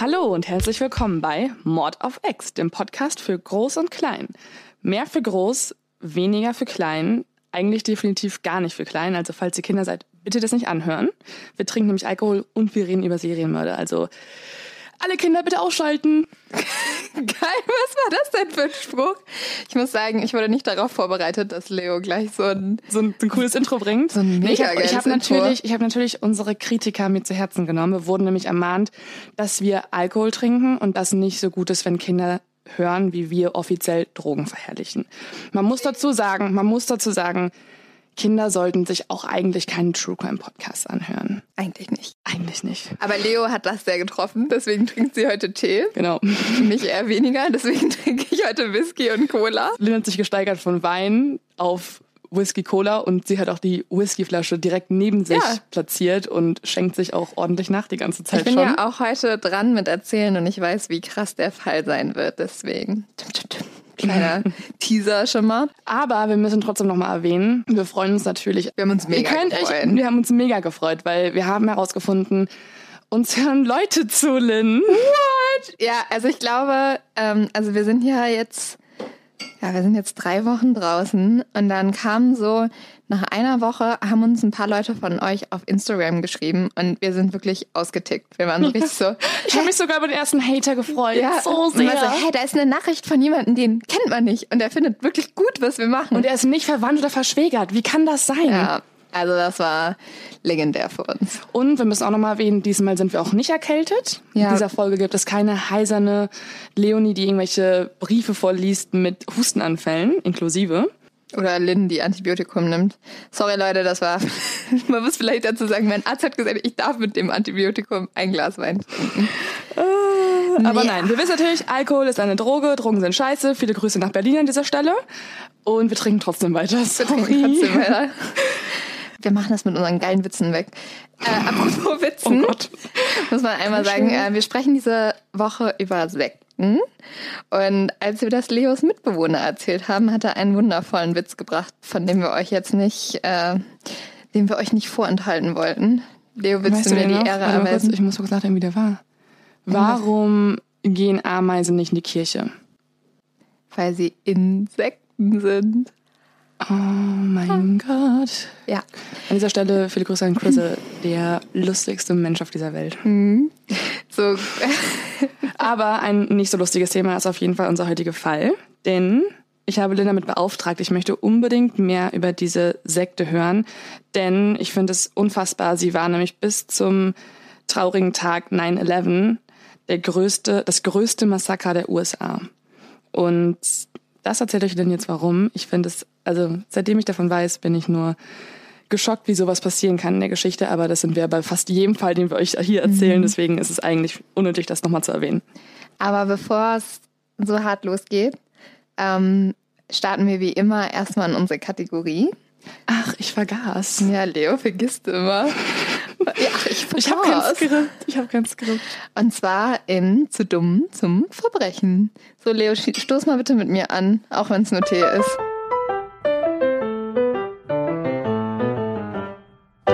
Hallo und herzlich willkommen bei Mord auf Ex, dem Podcast für Groß und Klein. Mehr für Groß, weniger für Klein, eigentlich definitiv gar nicht für Klein. Also falls ihr Kinder seid, bitte das nicht anhören. Wir trinken nämlich Alkohol und wir reden über Serienmörder. Also alle Kinder bitte ausschalten. Geil, was war das denn für ein Spruch? Ich muss sagen, ich wurde nicht darauf vorbereitet, dass Leo gleich so ein So ein, so ein cooles Intro bringt. So ein Nee, ich mega habe hab natürlich, ich hab natürlich unsere Kritiker mir zu Herzen genommen. Wir wurden nämlich ermahnt, dass wir Alkohol trinken und das nicht so gut ist, wenn Kinder hören, wie wir offiziell Drogen verherrlichen. Man muss dazu sagen, man muss dazu sagen, Kinder sollten sich auch eigentlich keinen True Crime Podcast anhören. Eigentlich nicht. Eigentlich nicht. Aber Leo hat das sehr getroffen, deswegen trinkt sie heute Tee. Genau. Mich eher weniger, deswegen trinke ich heute Whisky und Cola. Lynn hat sich gesteigert von Wein auf Whisky Cola und sie hat auch die Whiskyflasche direkt neben sich Ja. platziert und schenkt sich auch ordentlich nach die ganze Zeit Ich bin schon. ja auch heute dran mit Erzählen und ich weiß, wie krass der Fall sein wird, deswegen. Tum, tum, tum. Kleiner Teaser schon mal. Aber wir müssen trotzdem nochmal erwähnen, wir freuen uns natürlich. Wir haben uns mega Ihr könnt gefreut. Euch, wir haben uns mega gefreut, weil wir haben herausgefunden, uns hören Leute zu, Lynn. Ja, also ich glaube, ähm, also wir sind ja jetzt, ja, wir sind jetzt drei Wochen draußen und dann kam so, nach einer Woche haben uns ein paar Leute von euch auf Instagram geschrieben und wir sind wirklich ausgetickt. Wir waren so richtig so, Ich habe mich sogar über den ersten Hater gefreut. ja, so und sehr. man so, hey, da ist eine Nachricht von jemandem, den kennt man nicht und der findet wirklich gut, was wir machen. und er ist nicht verwandt oder verschwägert. Wie kann das sein? ja, also das war legendär für uns. Und wir müssen auch nochmal erwähnen, diesmal sind wir auch nicht erkältet. Ja. In dieser Folge gibt es keine heiserne Leonie, die irgendwelche Briefe vorliest mit Hustenanfällen inklusive. Oder Lynn, die Antibiotikum nimmt. Sorry, Leute, das war. Man muss vielleicht dazu sagen, mein Arzt hat gesagt, ich darf mit dem Antibiotikum ein Glas Wein trinken. Aber Ja. nein, wir wissen natürlich, Alkohol ist eine Droge, Drogen sind scheiße. Viele Grüße nach Berlin an dieser Stelle. Und wir trinken trotzdem weiter. Wir Sorry. trinken trotzdem weiter. Wir machen das mit unseren geilen Witzen weg. Äh, apropos Witzen, Oh Gott. muss man einmal sagen, äh, wir sprechen diese Woche über Sekten. Und als wir das Leos Mitbewohner erzählt haben, hat er einen wundervollen Witz gebracht, von dem wir euch jetzt nicht, äh, den wir euch nicht vorenthalten wollten. Leo, willst Weißt du mir die noch? Ehre Warte kurz, erweisen? ich muss kurz nachdenken, wie der war. Warum gehen Ameisen nicht in die Kirche? Weil sie Insekten sind. Oh mein Gott. Ja. An dieser Stelle viele Grüße an Chris, der lustigste Mensch auf dieser Welt. So, Aber ein nicht so lustiges Thema ist auf jeden Fall unser heutiger Fall. Denn ich habe Linda damit beauftragt, ich möchte unbedingt mehr über diese Sekte hören. Denn ich finde es unfassbar. Sie war nämlich bis zum traurigen Tag 9-11 der größte, das größte Massaker der USA. Und das erzählt euch denn jetzt warum. Ich finde es, also seitdem ich davon weiß, bin ich nur geschockt, wie sowas passieren kann in der Geschichte. Aber das sind wir bei fast jedem Fall, den wir euch hier erzählen. Deswegen ist es eigentlich unnötig, das nochmal zu erwähnen. aber bevor es so hart losgeht, ähm, starten wir wie immer erstmal in unsere Kategorie. Ach, ich vergaß. Ja, Leo vergisst immer. Ja, ich Ich habe kein vergaß. Skript. Ich habe kein Skript. Und zwar in Zu dumm zum Verbrechen. So, Leo, stoß mal bitte mit mir an, auch wenn es nur Tee ist.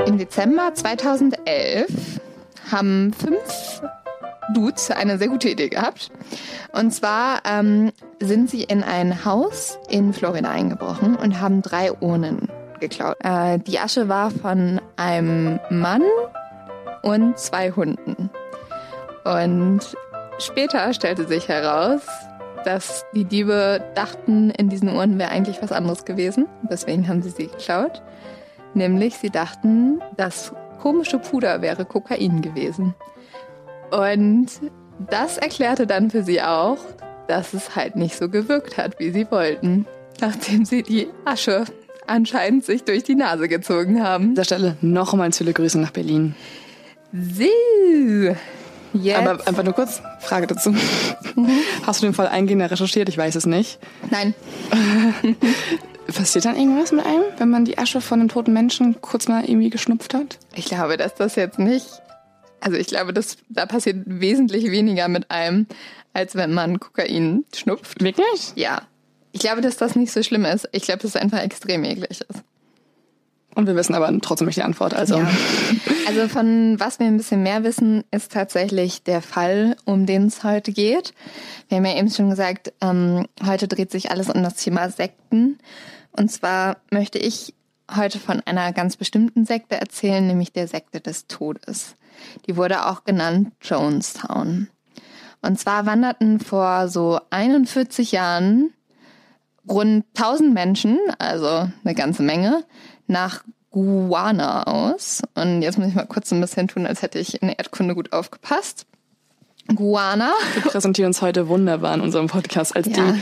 Im Dezember 2011 haben fünf Dudes eine sehr gute Idee gehabt. Und zwar ähm, sind sie in ein Haus in Florida eingebrochen und haben drei Urnen geklaut. Äh, die Asche war von einem Mann und zwei Hunden. Und später stellte sich heraus, dass die Diebe dachten, in diesen Urnen wäre eigentlich was anderes gewesen. Deswegen haben sie sie geklaut. Nämlich, sie dachten, das komische Puder wäre Kokain gewesen. Und das erklärte dann für sie auch, dass es halt nicht so gewirkt hat, wie sie wollten. Nachdem sie die Asche anscheinend sich durch die Nase gezogen haben. An dieser Stelle nochmal viele Grüße nach Berlin. So. Jetzt. Aber einfach nur kurz, Frage dazu. Mhm. Hast du den Fall eingehender recherchiert? Ich weiß es nicht. Nein. Passiert dann irgendwas mit einem, wenn man die Asche von einem toten Menschen kurz mal irgendwie geschnupft hat? Ich glaube, dass das jetzt nicht. Also ich glaube, dass da passiert wesentlich weniger mit einem, als wenn man Kokain schnupft. Wirklich? Ja. Ich glaube, dass das nicht so schlimm ist. Ich glaube, dass es einfach extrem eklig ist. Und wir wissen aber trotzdem nicht die Antwort. Also. Ja. also von was wir ein bisschen mehr wissen, ist tatsächlich der Fall, um den es heute geht. Wir haben ja eben schon gesagt, ähm, heute dreht sich alles um das Thema Sekten. Und zwar möchte ich heute von einer ganz bestimmten Sekte erzählen, nämlich der Sekte des Todes. Die wurde auch genannt Jonestown. Und zwar wanderten vor so 41 Jahren rund 1000 Menschen, also eine ganze Menge, nach Guana aus. Und jetzt muss ich mal kurz ein bisschen tun, als hätte ich in Erdkunde gut aufgepasst. Guana. Wir präsentieren uns heute wunderbar in unserem Podcast als ja. die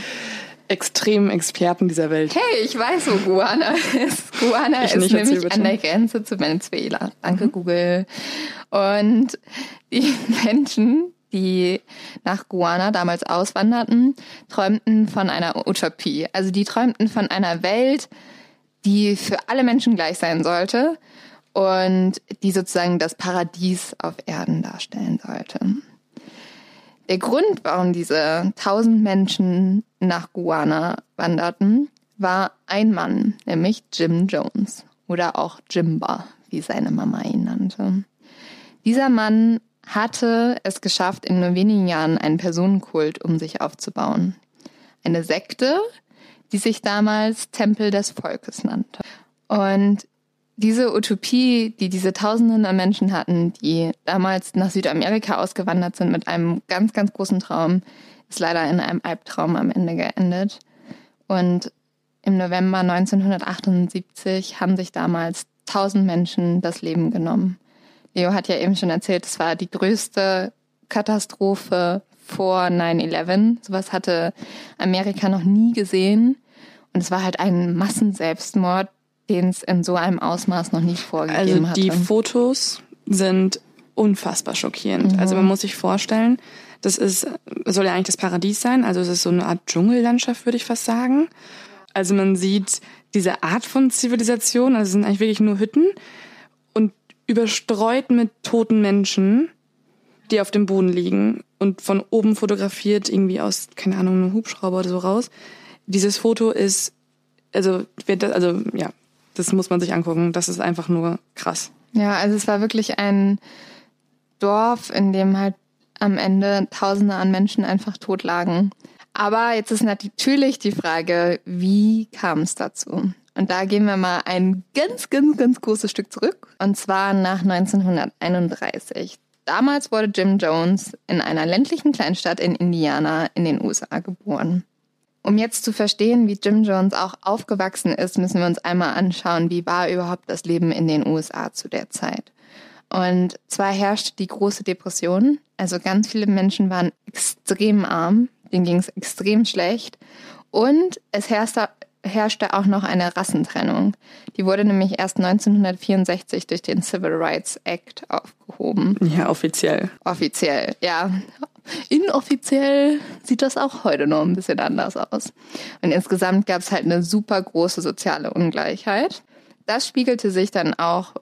extremen Experten dieser Welt. Hey, ich weiß, wo Guana ist. Guana ich ist nämlich an der Grenze zu Venezuela. Danke, mhm. Google. Und die Menschen, die nach Guana damals auswanderten, träumten von einer Utopie. Also die träumten von einer Welt, die für alle Menschen gleich sein sollte und die sozusagen das Paradies auf Erden darstellen sollte. Der Grund, warum diese tausend Menschen nach Guana wanderten, war ein Mann, nämlich Jim Jones oder auch Jimba, wie seine Mama ihn nannte. Dieser Mann hatte es geschafft, in nur wenigen Jahren einen Personenkult um sich aufzubauen. Eine Sekte, die sich damals Tempel des Volkes nannte. Und diese Utopie, die diese Tausenden an Menschen hatten, die damals nach Südamerika ausgewandert sind mit einem ganz, ganz großen Traum, ist leider in einem Albtraum am Ende geendet. Und im November 1978 haben sich damals tausend Menschen das Leben genommen. Leo hat ja eben schon erzählt, es war die größte Katastrophe vor 9-11. Sowas hatte Amerika noch nie gesehen. Und es war halt ein Massenselbstmord, den es in so einem Ausmaß noch nicht vorgegeben hat. Also die hatte. Fotos sind unfassbar schockierend. Mhm. Also man muss sich vorstellen, das ist, soll ja eigentlich das Paradies sein. Also es ist so eine Art Dschungellandschaft, würde ich fast sagen. Also man sieht diese Art von Zivilisation, also es sind eigentlich wirklich nur Hütten und überstreut mit toten Menschen, die auf dem Boden liegen und von oben fotografiert irgendwie aus, keine Ahnung, einem Hubschrauber oder so raus dieses Foto ist, also, also ja, das muss man sich angucken. Das ist einfach nur krass. Ja, also es war wirklich ein Dorf, in dem halt am Ende Tausende an Menschen einfach tot lagen. Aber jetzt ist natürlich die Frage, wie kam es dazu? Und da gehen wir mal ein ganz, ganz, ganz großes Stück zurück. Und zwar nach 1931. Damals wurde Jim Jones in einer ländlichen Kleinstadt in Indiana in den USA geboren. Um jetzt zu verstehen, wie Jim Jones auch aufgewachsen ist, müssen wir uns einmal anschauen, wie war überhaupt das Leben in den USA zu der Zeit. Und zwar herrschte die große Depression, also ganz viele Menschen waren extrem arm, denen ging es extrem schlecht und es herrschte, herrschte auch noch eine Rassentrennung. Die wurde nämlich erst 1964 durch den Civil Rights Act aufgehoben. Ja, offiziell. Offiziell, ja. Inoffiziell sieht das auch heute noch ein bisschen anders aus. Und insgesamt gab es halt eine super große soziale Ungleichheit. Das spiegelte sich dann auch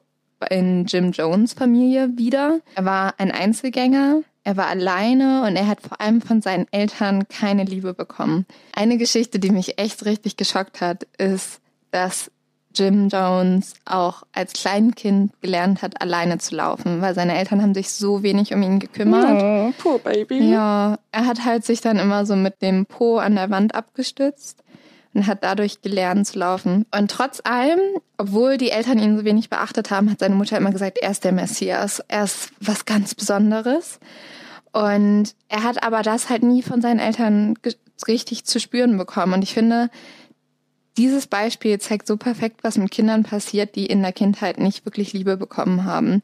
in Jim Jones Familie wieder. Er war ein Einzelgänger, er war alleine und er hat vor allem von seinen Eltern keine Liebe bekommen. Eine Geschichte, die mich echt richtig geschockt hat, ist, dass Jim Jones auch als Kleinkind gelernt hat, alleine zu laufen, weil seine Eltern haben sich so wenig um ihn gekümmert. Oh, poor baby. Ja, er hat halt sich dann immer so mit dem Po an der Wand abgestützt und hat dadurch gelernt zu laufen. Und trotz allem, obwohl die Eltern ihn so wenig beachtet haben, hat seine Mutter immer gesagt, er ist der Messias, er ist was ganz Besonderes. Und er hat aber das halt nie von seinen Eltern richtig zu spüren bekommen. Und ich finde, dieses Beispiel zeigt so perfekt, was mit Kindern passiert, die in der Kindheit nicht wirklich Liebe bekommen haben.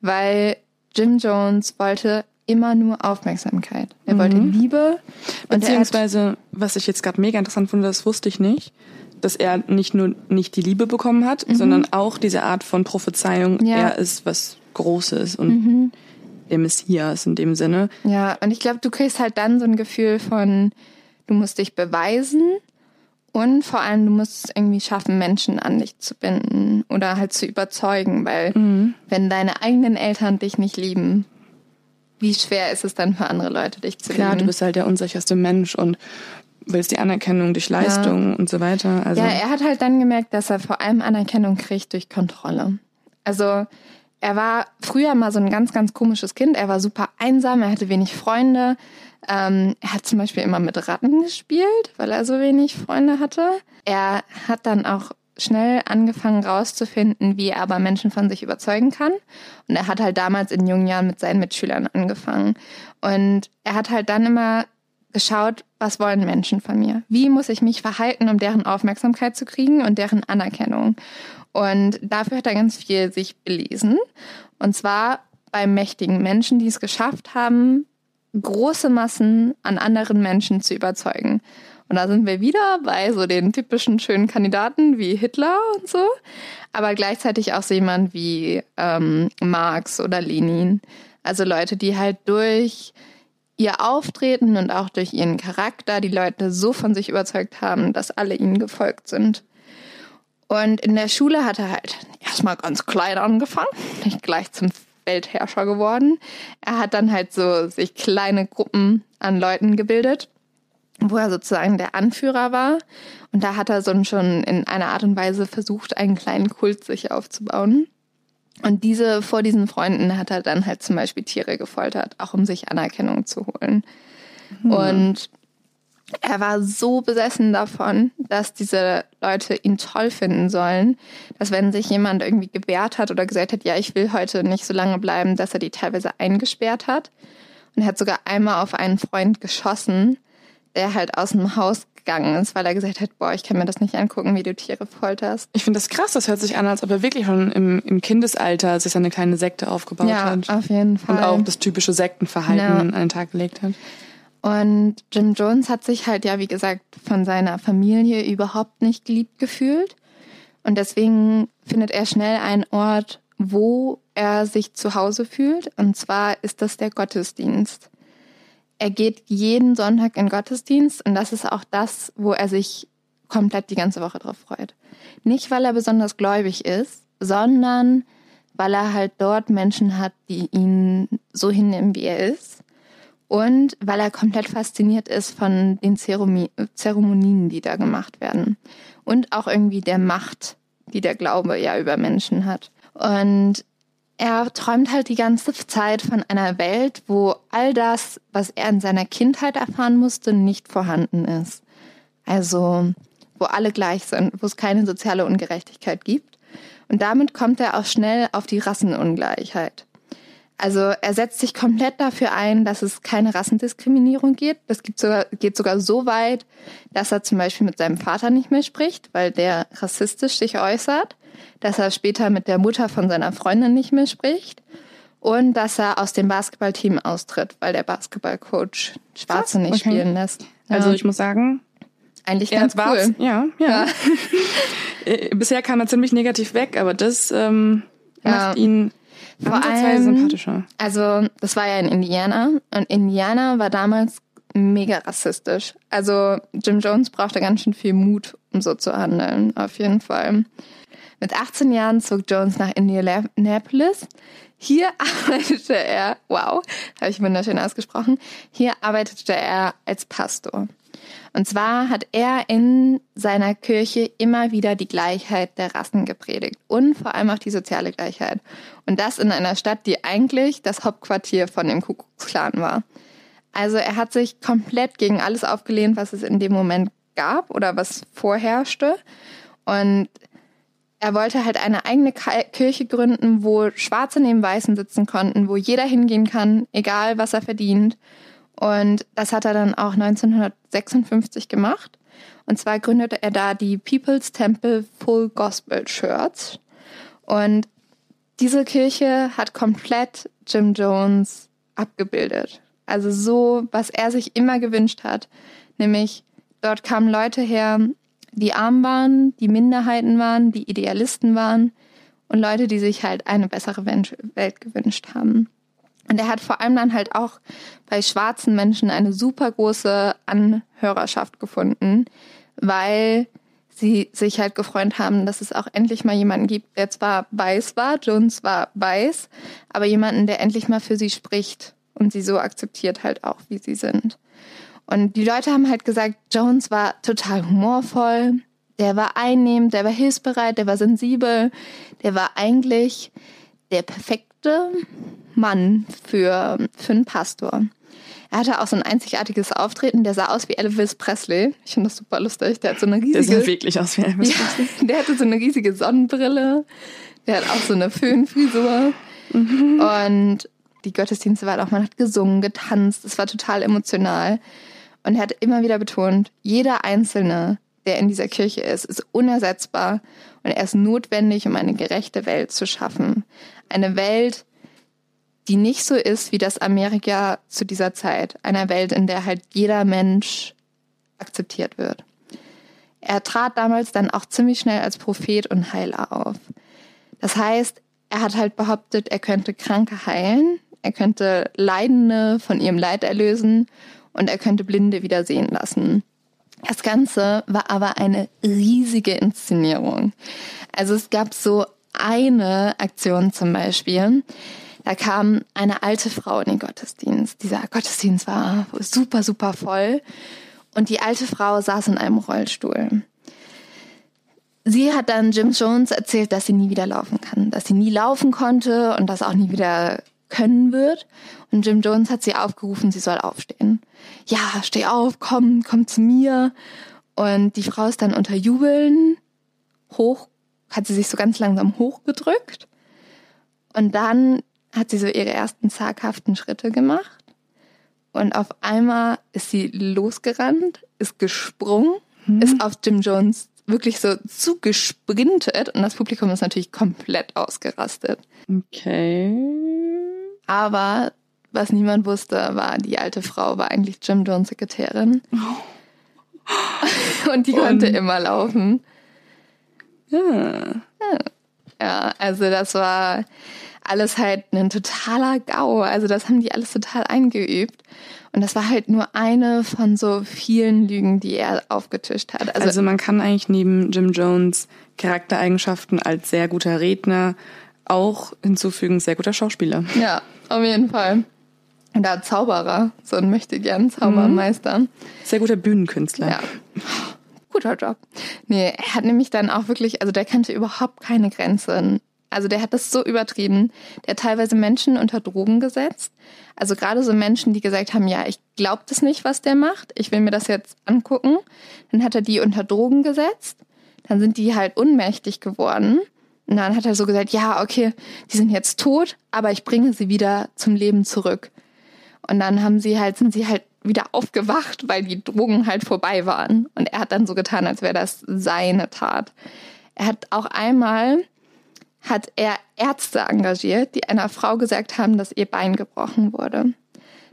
Weil Jim Jones wollte immer nur Aufmerksamkeit. Er mhm. wollte Liebe. Beziehungsweise, was ich jetzt gerade mega interessant fand, das wusste ich nicht, dass er nicht nur nicht die Liebe bekommen hat, mhm. sondern auch diese Art von Prophezeiung, ja. er ist was Großes und mhm. der Messias in dem Sinne. Ja, und ich glaube, du kriegst halt dann so ein Gefühl von, du musst dich beweisen und vor allem, du musst es irgendwie schaffen, Menschen an dich zu binden oder halt zu überzeugen, weil mhm. wenn deine eigenen Eltern dich nicht lieben, wie schwer ist es dann für andere Leute, dich zu Klar, lieben? du bist halt der unsicherste Mensch und willst die Anerkennung durch Leistung ja. und so weiter. Also ja, er hat halt dann gemerkt, dass er vor allem Anerkennung kriegt durch Kontrolle. Also er war früher mal so ein ganz, ganz komisches Kind. Er war super einsam, er hatte wenig Freunde. Ähm, er hat zum Beispiel immer mit Ratten gespielt, weil er so wenig Freunde hatte. Er hat dann auch schnell angefangen rauszufinden, wie er aber Menschen von sich überzeugen kann. Und er hat halt damals in jungen Jahren mit seinen Mitschülern angefangen. Und er hat halt dann immer geschaut, was wollen Menschen von mir? Wie muss ich mich verhalten, um deren Aufmerksamkeit zu kriegen und deren Anerkennung? Und dafür hat er ganz viel sich belesen. Und zwar bei mächtigen Menschen, die es geschafft haben, große Massen an anderen Menschen zu überzeugen. Und da sind wir wieder bei so den typischen schönen Kandidaten wie Hitler und so, aber gleichzeitig auch so jemand wie ähm, Marx oder Lenin. Also Leute, die halt durch ihr Auftreten und auch durch ihren Charakter die Leute so von sich überzeugt haben, dass alle ihnen gefolgt sind. Und in der Schule hat er halt erstmal ganz klein angefangen, nicht gleich zum Weltherrscher geworden. Er hat dann halt so sich kleine Gruppen an Leuten gebildet, wo er sozusagen der Anführer war. Und da hat er so schon in einer Art und Weise versucht, einen kleinen Kult sich aufzubauen. Und diese, vor diesen Freunden hat er dann halt zum Beispiel Tiere gefoltert, auch um sich Anerkennung zu holen. Mhm. Und er war so besessen davon, dass diese Leute ihn toll finden sollen, dass wenn sich jemand irgendwie gewehrt hat oder gesagt hat, ja, ich will heute nicht so lange bleiben, dass er die teilweise eingesperrt hat. Und er hat sogar einmal auf einen Freund geschossen, der halt aus dem Haus gegangen ist, weil er gesagt hat, boah, ich kann mir das nicht angucken, wie du Tiere folterst. Ich finde das krass, das hört sich an, als ob er wirklich schon im, im Kindesalter sich eine kleine Sekte aufgebaut ja, hat. auf jeden Fall. Und auch das typische Sektenverhalten ja. an den Tag gelegt hat. Und Jim Jones hat sich halt ja, wie gesagt, von seiner Familie überhaupt nicht geliebt gefühlt. Und deswegen findet er schnell einen Ort, wo er sich zu Hause fühlt. Und zwar ist das der Gottesdienst. Er geht jeden Sonntag in Gottesdienst und das ist auch das, wo er sich komplett die ganze Woche drauf freut. Nicht, weil er besonders gläubig ist, sondern weil er halt dort Menschen hat, die ihn so hinnehmen, wie er ist und weil er komplett fasziniert ist von den Zeremonien, die da gemacht werden und auch irgendwie der Macht, die der Glaube ja über Menschen hat. Und er träumt halt die ganze Zeit von einer Welt, wo all das, was er in seiner Kindheit erfahren musste, nicht vorhanden ist. Also, wo alle gleich sind, wo es keine soziale Ungerechtigkeit gibt. Und damit kommt er auch schnell auf die Rassenungleichheit. Also er setzt sich komplett dafür ein, dass es keine Rassendiskriminierung gibt. Das gibt sogar, geht sogar so weit, dass er zum Beispiel mit seinem Vater nicht mehr spricht, weil der rassistisch sich äußert, dass er später mit der Mutter von seiner Freundin nicht mehr spricht und dass er aus dem Basketballteam austritt, weil der Basketballcoach Schwarze nicht okay. spielen lässt. Also ich muss sagen, eigentlich ganz cool. Ja, ja. ja. Äh, bisher kam er ziemlich negativ weg, aber das ähm, macht ja. ihn vor allem sympathischer. Also, das war ja in Indiana und Indiana war damals mega rassistisch. Also, Jim Jones brauchte ganz schön viel Mut, um so zu handeln, auf jeden Fall. Mit 18 Jahren zog Jones nach Indianapolis. Hier arbeitete er, wow, habe ich wunderschön ausgesprochen, hier arbeitete er als Pastor. Und zwar hat er in seiner Kirche immer wieder die Gleichheit der Rassen gepredigt und vor allem auch die soziale Gleichheit. Und das in einer Stadt, die eigentlich das Hauptquartier von dem Ku Klux Klan war. Also er hat sich komplett gegen alles aufgelehnt, was es in dem Moment gab oder was vorherrschte. Und er wollte halt eine eigene Kirche gründen, wo Schwarze neben Weißen sitzen konnten, wo jeder hingehen kann, egal was er verdient. Und das hat er dann auch 1956 gemacht. Und zwar gründete er da die People's Temple Full Gospel Church. Und diese Kirche hat komplett Jim Jones abgebildet. Also so, was er sich immer gewünscht hat. Nämlich, dort kamen Leute her, die arm waren, die Minderheiten waren, die Idealisten waren und Leute, die sich halt eine bessere Welt gewünscht haben. Und er hat vor allem dann halt auch bei schwarzen Menschen eine super große Anhörerschaft gefunden, weil sie sich halt gefreut haben, dass es auch endlich mal jemanden gibt, der zwar weiß war, Jones war weiß, aber jemanden, der endlich mal für sie spricht und sie so akzeptiert halt auch, wie sie sind. Und die Leute haben halt gesagt, Jones war total humorvoll, der war einnehmend, der war hilfsbereit, der war sensibel, der war eigentlich der perfekte Mann für, für einen Pastor. Er hatte auch so ein einzigartiges Auftreten, der sah aus wie Elvis Presley. Ich finde das super lustig. Der hat so eine riesige. Der sah wirklich aus wie Elvis Presley. Ja, der hatte so eine riesige Sonnenbrille. Der hat auch so eine Föhnfrisur. Mhm. Und die Gottesdienste waren auch, man hat gesungen, getanzt. Es war total emotional. Und er hat immer wieder betont, jeder Einzelne, der in dieser Kirche ist, ist unersetzbar und er ist notwendig, um eine gerechte Welt zu schaffen. Eine Welt, die nicht so ist wie das Amerika zu dieser Zeit. Einer Welt, in der halt jeder Mensch akzeptiert wird. Er trat damals dann auch ziemlich schnell als Prophet und Heiler auf. Das heißt, er hat halt behauptet, er könnte Kranke heilen, er könnte Leidende von ihrem Leid erlösen und er könnte Blinde wieder sehen lassen. Das Ganze war aber eine riesige Inszenierung. Also es gab so eine Aktion zum Beispiel. Da kam eine alte Frau in den Gottesdienst. Dieser Gottesdienst war super, super voll. Und die alte Frau saß in einem Rollstuhl. Sie hat dann Jim Jones erzählt, dass sie nie wieder laufen kann, dass sie nie laufen konnte und das auch nie wieder können wird. Und Jim Jones hat sie aufgerufen, sie soll aufstehen. Ja, steh auf, komm, komm zu mir. Und die Frau ist dann unter Jubeln hoch, hat sie sich so ganz langsam hochgedrückt. Und dann hat sie so ihre ersten zaghaften Schritte gemacht. Und auf einmal ist sie losgerannt, ist gesprungen, hm. ist auf Jim Jones wirklich so zugesprintet und das Publikum ist natürlich komplett ausgerastet. Okay. Aber was niemand wusste, war, die alte Frau war eigentlich Jim Jones Sekretärin. Und die konnte Und immer laufen. Ja. ja, also das war alles halt ein totaler GAU. Also das haben die alles total eingeübt. Und das war halt nur eine von so vielen Lügen, die er aufgetischt hat. Also, also man kann eigentlich neben Jim Jones Charaktereigenschaften als sehr guter Redner auch hinzufügen, sehr guter Schauspieler. Ja, auf jeden Fall. Da Zauberer, so ein möchte gern Zaubermeister. Mhm. Sehr guter Bühnenkünstler. Ja. Guter Job. Nee, er hat nämlich dann auch wirklich, also der kannte überhaupt keine Grenzen. Also der hat das so übertrieben. Der hat teilweise Menschen unter Drogen gesetzt. Also gerade so Menschen, die gesagt haben, ja, ich glaube das nicht, was der macht. Ich will mir das jetzt angucken. Dann hat er die unter Drogen gesetzt. Dann sind die halt unmächtig geworden. Und dann hat er so gesagt, ja, okay, die sind jetzt tot, aber ich bringe sie wieder zum Leben zurück. Und dann haben sie halt, sind sie halt wieder aufgewacht, weil die Drogen halt vorbei waren. Und er hat dann so getan, als wäre das seine Tat. Er hat auch einmal, hat er Ärzte engagiert, die einer Frau gesagt haben, dass ihr Bein gebrochen wurde.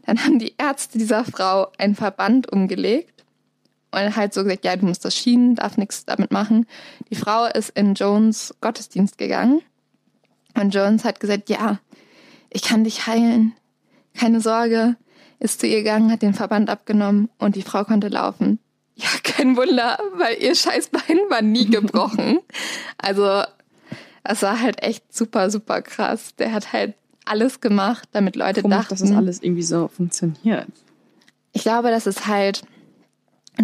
Dann haben die Ärzte dieser Frau einen Verband umgelegt und halt so gesagt, ja, du musst das schienen, darf nichts damit machen. Die Frau ist in Jones Gottesdienst gegangen und Jones hat gesagt, ja, ich kann dich heilen, keine Sorge, ist zu ihr gegangen, hat den Verband abgenommen und die Frau konnte laufen. Ja, kein Wunder, weil ihr Scheißbein war nie gebrochen. also, es war halt echt super, super krass. Der hat halt alles gemacht, damit Leute Komisch, dachten, dass das alles irgendwie so funktioniert. Ich glaube, das ist halt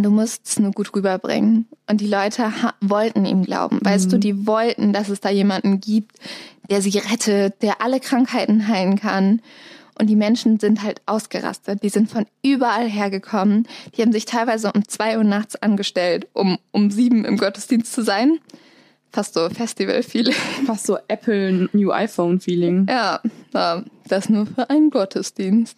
du musst es nur gut rüberbringen. Und die Leute wollten ihm glauben. Weißt du, die wollten, dass es da jemanden gibt, der sie rettet, der alle Krankheiten heilen kann. Und die Menschen sind halt ausgerastet. Die sind von überall hergekommen. Die haben sich teilweise um zwei Uhr nachts angestellt, um um sieben im Gottesdienst zu sein. Fast so Festival-Feeling. Fast so Apple New iPhone-Feeling. Ja, das nur für einen Gottesdienst.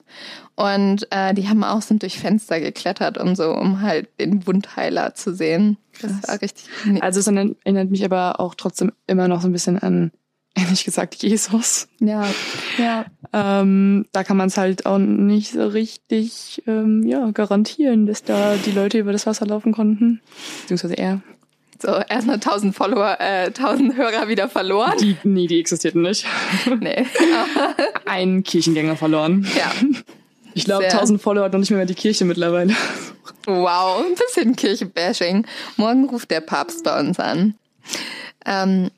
Und äh, die haben auch sind durch Fenster geklettert und so, um halt den Wundheiler zu sehen. Das war richtig. Also es erinnert mich aber auch trotzdem immer noch so ein bisschen an ehrlich gesagt Jesus. Ja, ja. Ähm, da kann man es halt auch nicht so richtig ähm, ja, garantieren, dass da die Leute über das Wasser laufen konnten. Beziehungsweise er. So, erstmal 1000 Follower, äh, 1000 Hörer wieder verloren. Die, nee, die existierten nicht. nee. Ein Kirchengänger verloren. Ja. Ich glaube, 1000 Follower hat noch nicht mehr, mehr die Kirche mittlerweile. Wow, ein bisschen Kirchenbashing. Morgen ruft der Papst bei uns an. Ähm,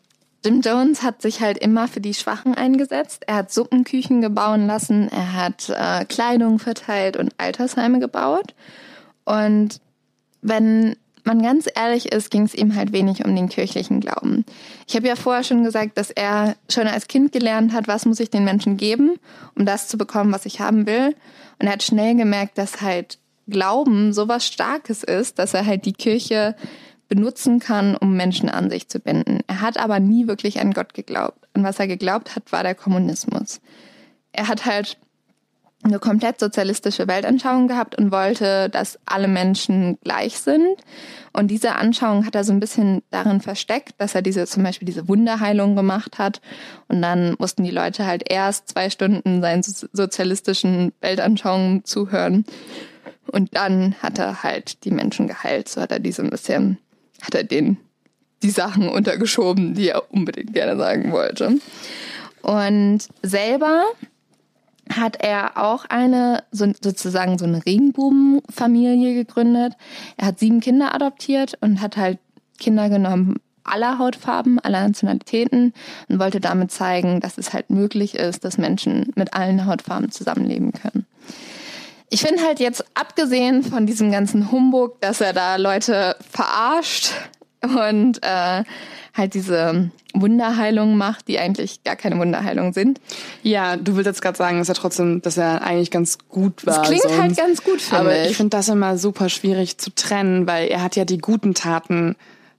Jim Jones hat sich halt immer für die Schwachen eingesetzt. Er hat Suppenküchen gebauen lassen, er hat äh, Kleidung verteilt und Altersheime gebaut. Und wenn man ganz ehrlich ist, ging es ihm halt wenig um den kirchlichen Glauben. Ich habe ja vorher schon gesagt, dass er schon als Kind gelernt hat, was muss ich den Menschen geben, um das zu bekommen, was ich haben will. Und er hat schnell gemerkt, dass halt Glauben sowas Starkes ist, dass er halt die Kirche benutzen kann, um Menschen an sich zu binden. Er hat aber nie wirklich an Gott geglaubt. Und was er geglaubt hat, war der Kommunismus. Er hat halt eine komplett sozialistische Weltanschauung gehabt und wollte, dass alle Menschen gleich sind. Und diese Anschauung hat er so ein bisschen darin versteckt, dass er diese zum Beispiel diese Wunderheilung gemacht hat. Und dann mussten die Leute halt erst zwei Stunden seinen sozialistischen Weltanschauungen zuhören. Und dann hat er halt die Menschen geheilt. So hat er diese ein bisschen hat er den die Sachen untergeschoben, die er unbedingt gerne sagen wollte. Und selber hat er auch eine, so, sozusagen so eine Regenbogenfamilie gegründet. Er hat sieben Kinder adoptiert und hat halt Kinder genommen aller Hautfarben, aller Nationalitäten und wollte damit zeigen, dass es halt möglich ist, dass Menschen mit allen Hautfarben zusammenleben können. Ich finde halt jetzt, abgesehen von diesem ganzen Humbug, dass er da Leute verarscht und äh, halt diese Wunderheilung macht, die eigentlich gar keine Wunderheilung sind. Ja, du willst jetzt gerade sagen, dass er trotzdem, dass er eigentlich ganz gut war. Das klingt sonst. halt ganz gut, finde Aber ich, ich finde das immer super schwierig zu trennen, weil er hat ja die guten Taten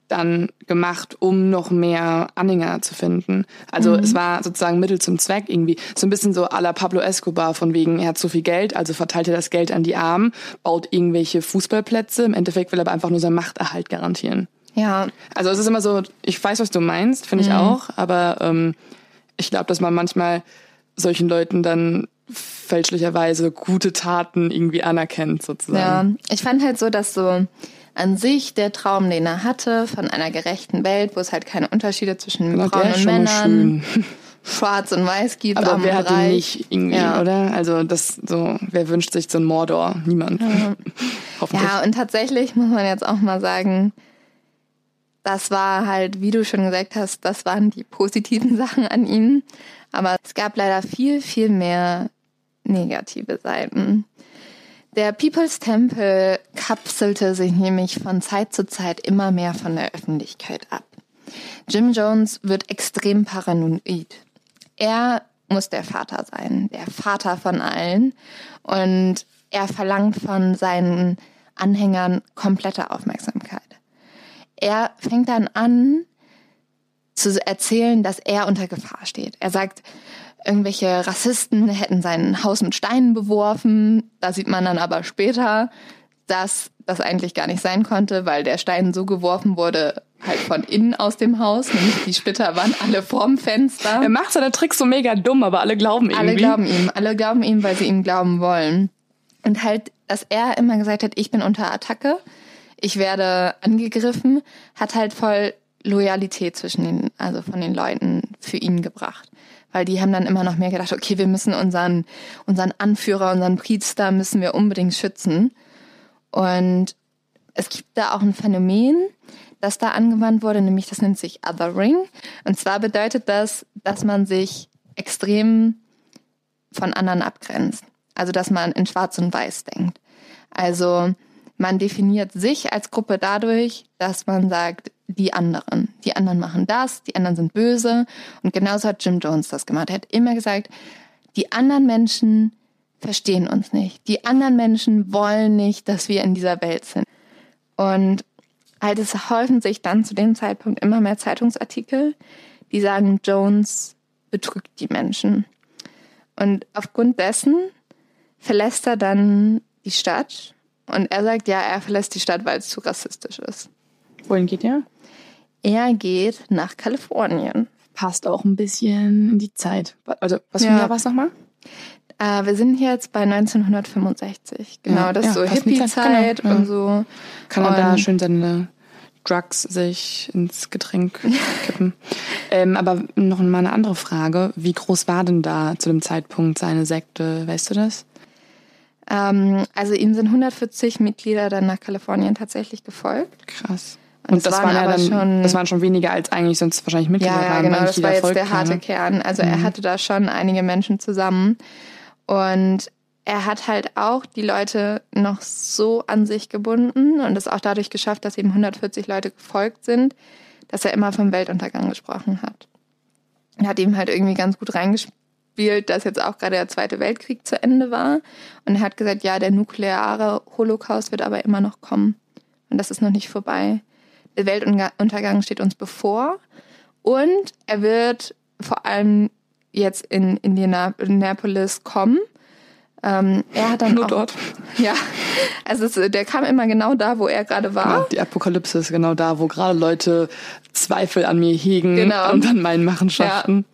dann gemacht, um noch mehr Anhänger zu finden. Also mhm. es war sozusagen Mittel zum Zweck irgendwie. So ein bisschen so à la Pablo Escobar, von wegen, er hat zu viel Geld, also verteilt er das Geld an die Armen, baut irgendwelche Fußballplätze. Im Endeffekt will er aber einfach nur seinen Machterhalt garantieren. Ja. Also es ist immer so, ich weiß, was du meinst, finde ich mhm. auch, aber ähm, ich glaube, dass man manchmal solchen Leuten dann fälschlicherweise gute Taten irgendwie anerkennt, sozusagen. Ja, ich fand halt so, dass so an sich der Traum, den er hatte, von einer gerechten Welt, wo es halt keine Unterschiede zwischen Frauen und Männern, Schwarz und Weiß gibt. Aber wer hat den nicht irgendwie, ja. oder? Also das so, wer wünscht sich so ein Mordor? Niemand. Ja. Hoffentlich. Ja, und tatsächlich muss man jetzt auch mal sagen, das war halt, wie du schon gesagt hast, das waren die positiven Sachen an ihm. Aber es gab leider viel, viel mehr negative Seiten. Der People's Temple kapselte sich nämlich von Zeit zu Zeit immer mehr von der Öffentlichkeit ab. Jim Jones wird extrem paranoid. Er muss der Vater sein, der Vater von allen. Und er verlangt von seinen Anhängern komplette Aufmerksamkeit. Er fängt dann an zu erzählen, dass er unter Gefahr steht. Er sagt, Irgendwelche Rassisten hätten sein Haus mit Steinen beworfen. Da sieht man dann aber später, dass das eigentlich gar nicht sein konnte, weil der Stein so geworfen wurde, halt von innen aus dem Haus, nämlich die Splitter waren alle vorm Fenster. Er macht seine Tricks so mega dumm, aber alle glauben ihm. Alle glauben ihm, alle glauben ihm, weil sie ihm glauben wollen. Und halt, dass er immer gesagt hat, ich bin unter Attacke, ich werde angegriffen, hat halt voll Loyalität zwischen den, also von den Leuten für ihn gebracht weil die haben dann immer noch mehr gedacht, okay, wir müssen unseren, unseren Anführer, unseren Priester müssen wir unbedingt schützen. Und es gibt da auch ein Phänomen, das da angewandt wurde, nämlich das nennt sich Othering. Und zwar bedeutet das, dass man sich extrem von anderen abgrenzt. Also, dass man in Schwarz und Weiß denkt. Also, man definiert sich als Gruppe dadurch, dass man sagt, die anderen. Die anderen machen das, die anderen sind böse. Und genauso hat Jim Jones das gemacht. Er hat immer gesagt, die anderen Menschen verstehen uns nicht. Die anderen Menschen wollen nicht, dass wir in dieser Welt sind. Und halt es häufen sich dann zu dem Zeitpunkt immer mehr Zeitungsartikel, die sagen, Jones betrügt die Menschen. Und aufgrund dessen verlässt er dann die Stadt und er sagt, ja, er verlässt die Stadt, weil es zu rassistisch ist. Wohin geht er? Er geht nach Kalifornien. Passt auch ein bisschen in die Zeit. Also, was für ein Ja. Jahr war es nochmal? Äh, wir sind jetzt bei 1965. Genau, Ja, das ist ja, so Hippie-Zeit genau, und so. Kann er da schön seine Drugs sich ins Getränk kippen. ähm, aber noch mal eine andere Frage. Wie groß war denn da zu dem Zeitpunkt seine Sekte? Weißt du das? Ähm, also ihm sind 140 Mitglieder dann nach Kalifornien tatsächlich gefolgt. Krass. Und Und, es das waren waren ja dann, schon- das waren schon weniger als eigentlich sonst wahrscheinlich Mitglieder Ja, ja, waren. genau, das war jetzt der harte ne? Kern. Also er hatte da schon einige Menschen zusammen. Und er hat halt auch die Leute noch so an sich gebunden und es auch dadurch geschafft, dass ihm 140 Leute gefolgt sind, dass er immer vom Weltuntergang gesprochen hat. Er hat ihm halt irgendwie ganz gut reingespielt, dass jetzt auch gerade der Zweite Weltkrieg zu Ende war. Und er hat gesagt, ja, der nukleare Holocaust wird aber immer noch kommen. Und das ist noch nicht vorbei. Der Weltuntergang steht uns bevor. Und er wird vor allem jetzt in Indianapolis kommen. Ähm, er hat dann Nur auch, dort. Ja, also es, der kam immer genau da, wo er gerade war. Genau, die Apokalypse ist genau da, wo gerade Leute Zweifel an mir hegen Genau. und an meinen Machenschaften.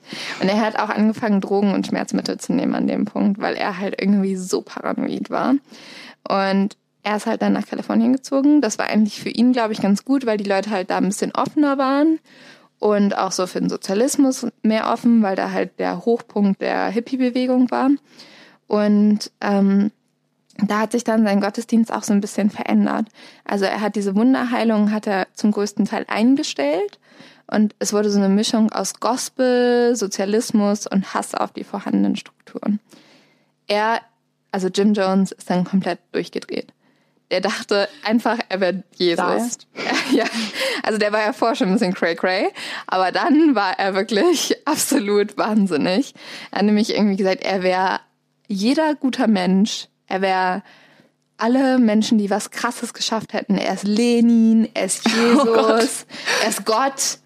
Und er hat auch angefangen, Drogen und Schmerzmittel zu nehmen an dem Punkt, weil er halt irgendwie so paranoid war. Und er ist halt dann nach Kalifornien gezogen. Das war eigentlich für ihn, glaube ich, ganz gut, weil die Leute halt da ein bisschen offener waren und auch so für den Sozialismus mehr offen, weil da halt der Hochpunkt der Hippie-Bewegung war. Und ähm, da hat sich dann sein Gottesdienst auch so ein bisschen verändert. Also er hat diese Wunderheilung hat er zum größten Teil eingestellt und es wurde so eine Mischung aus Gospel, Sozialismus und Hass auf die vorhandenen Strukturen. Er, also Jim Jones, ist dann komplett durchgedreht. Der dachte einfach, er wird Jesus. Ja, also der war ja vorher schon ein bisschen cray cray, aber dann war er wirklich absolut wahnsinnig. Er hat nämlich irgendwie gesagt, er wäre jeder guter Mensch, er wäre alle Menschen, die was Krasses geschafft hätten. Er ist Lenin, er ist Jesus, Gott. er ist Gott.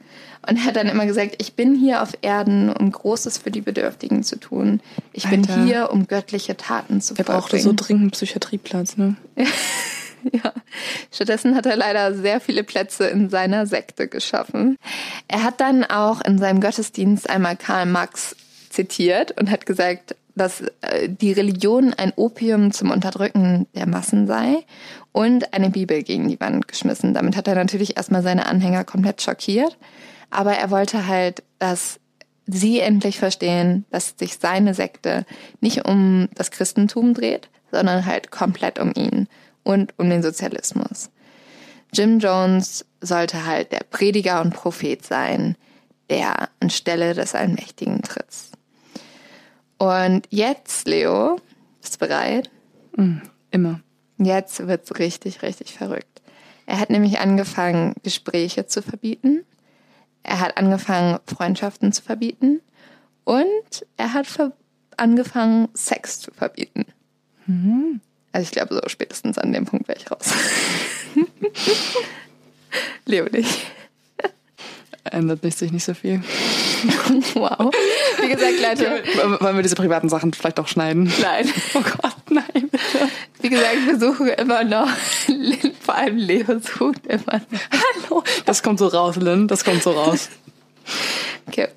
Und er hat dann immer gesagt, ich bin hier auf Erden, um Großes für die Bedürftigen zu tun. Ich bin Alter. hier, um göttliche Taten zu Er brauchte so vollbringen. dringend einen Psychiatrieplatz, ne? Ja. Stattdessen hat er leider sehr viele Plätze in seiner Sekte geschaffen. Er hat dann auch in seinem Gottesdienst einmal Karl Marx zitiert und hat gesagt, dass äh, die Religion ein Opium zum Unterdrücken der Massen sei und eine Bibel gegen die Wand geschmissen. Damit hat er natürlich erstmal seine Anhänger komplett schockiert. Aber er wollte halt, dass sie endlich verstehen, dass sich seine Sekte nicht um das Christentum dreht, sondern halt komplett um ihn und um den Sozialismus. Jim Jones sollte halt der Prediger und Prophet sein, der anstelle des Allmächtigen tritt. Und jetzt, Leo, bist du bereit? Immer. Jetzt wird's richtig, richtig verrückt. Er hat nämlich angefangen, Gespräche zu verbieten. Er hat angefangen, Freundschaften zu verbieten. Und er hat ver angefangen, Sex zu verbieten. Also ich glaube, so spätestens an dem Punkt wäre ich raus. Leo nicht. Ändert nicht sich nicht so viel. Wow. Wie gesagt, Leute, Wollen wir diese privaten Sachen vielleicht auch schneiden? nein. Oh Gott, nein. Wie gesagt, wir suchen immer noch, vor allem Leo sucht immer noch. Hallo. Das kommt so raus, Lynn. Das kommt so raus. Okay,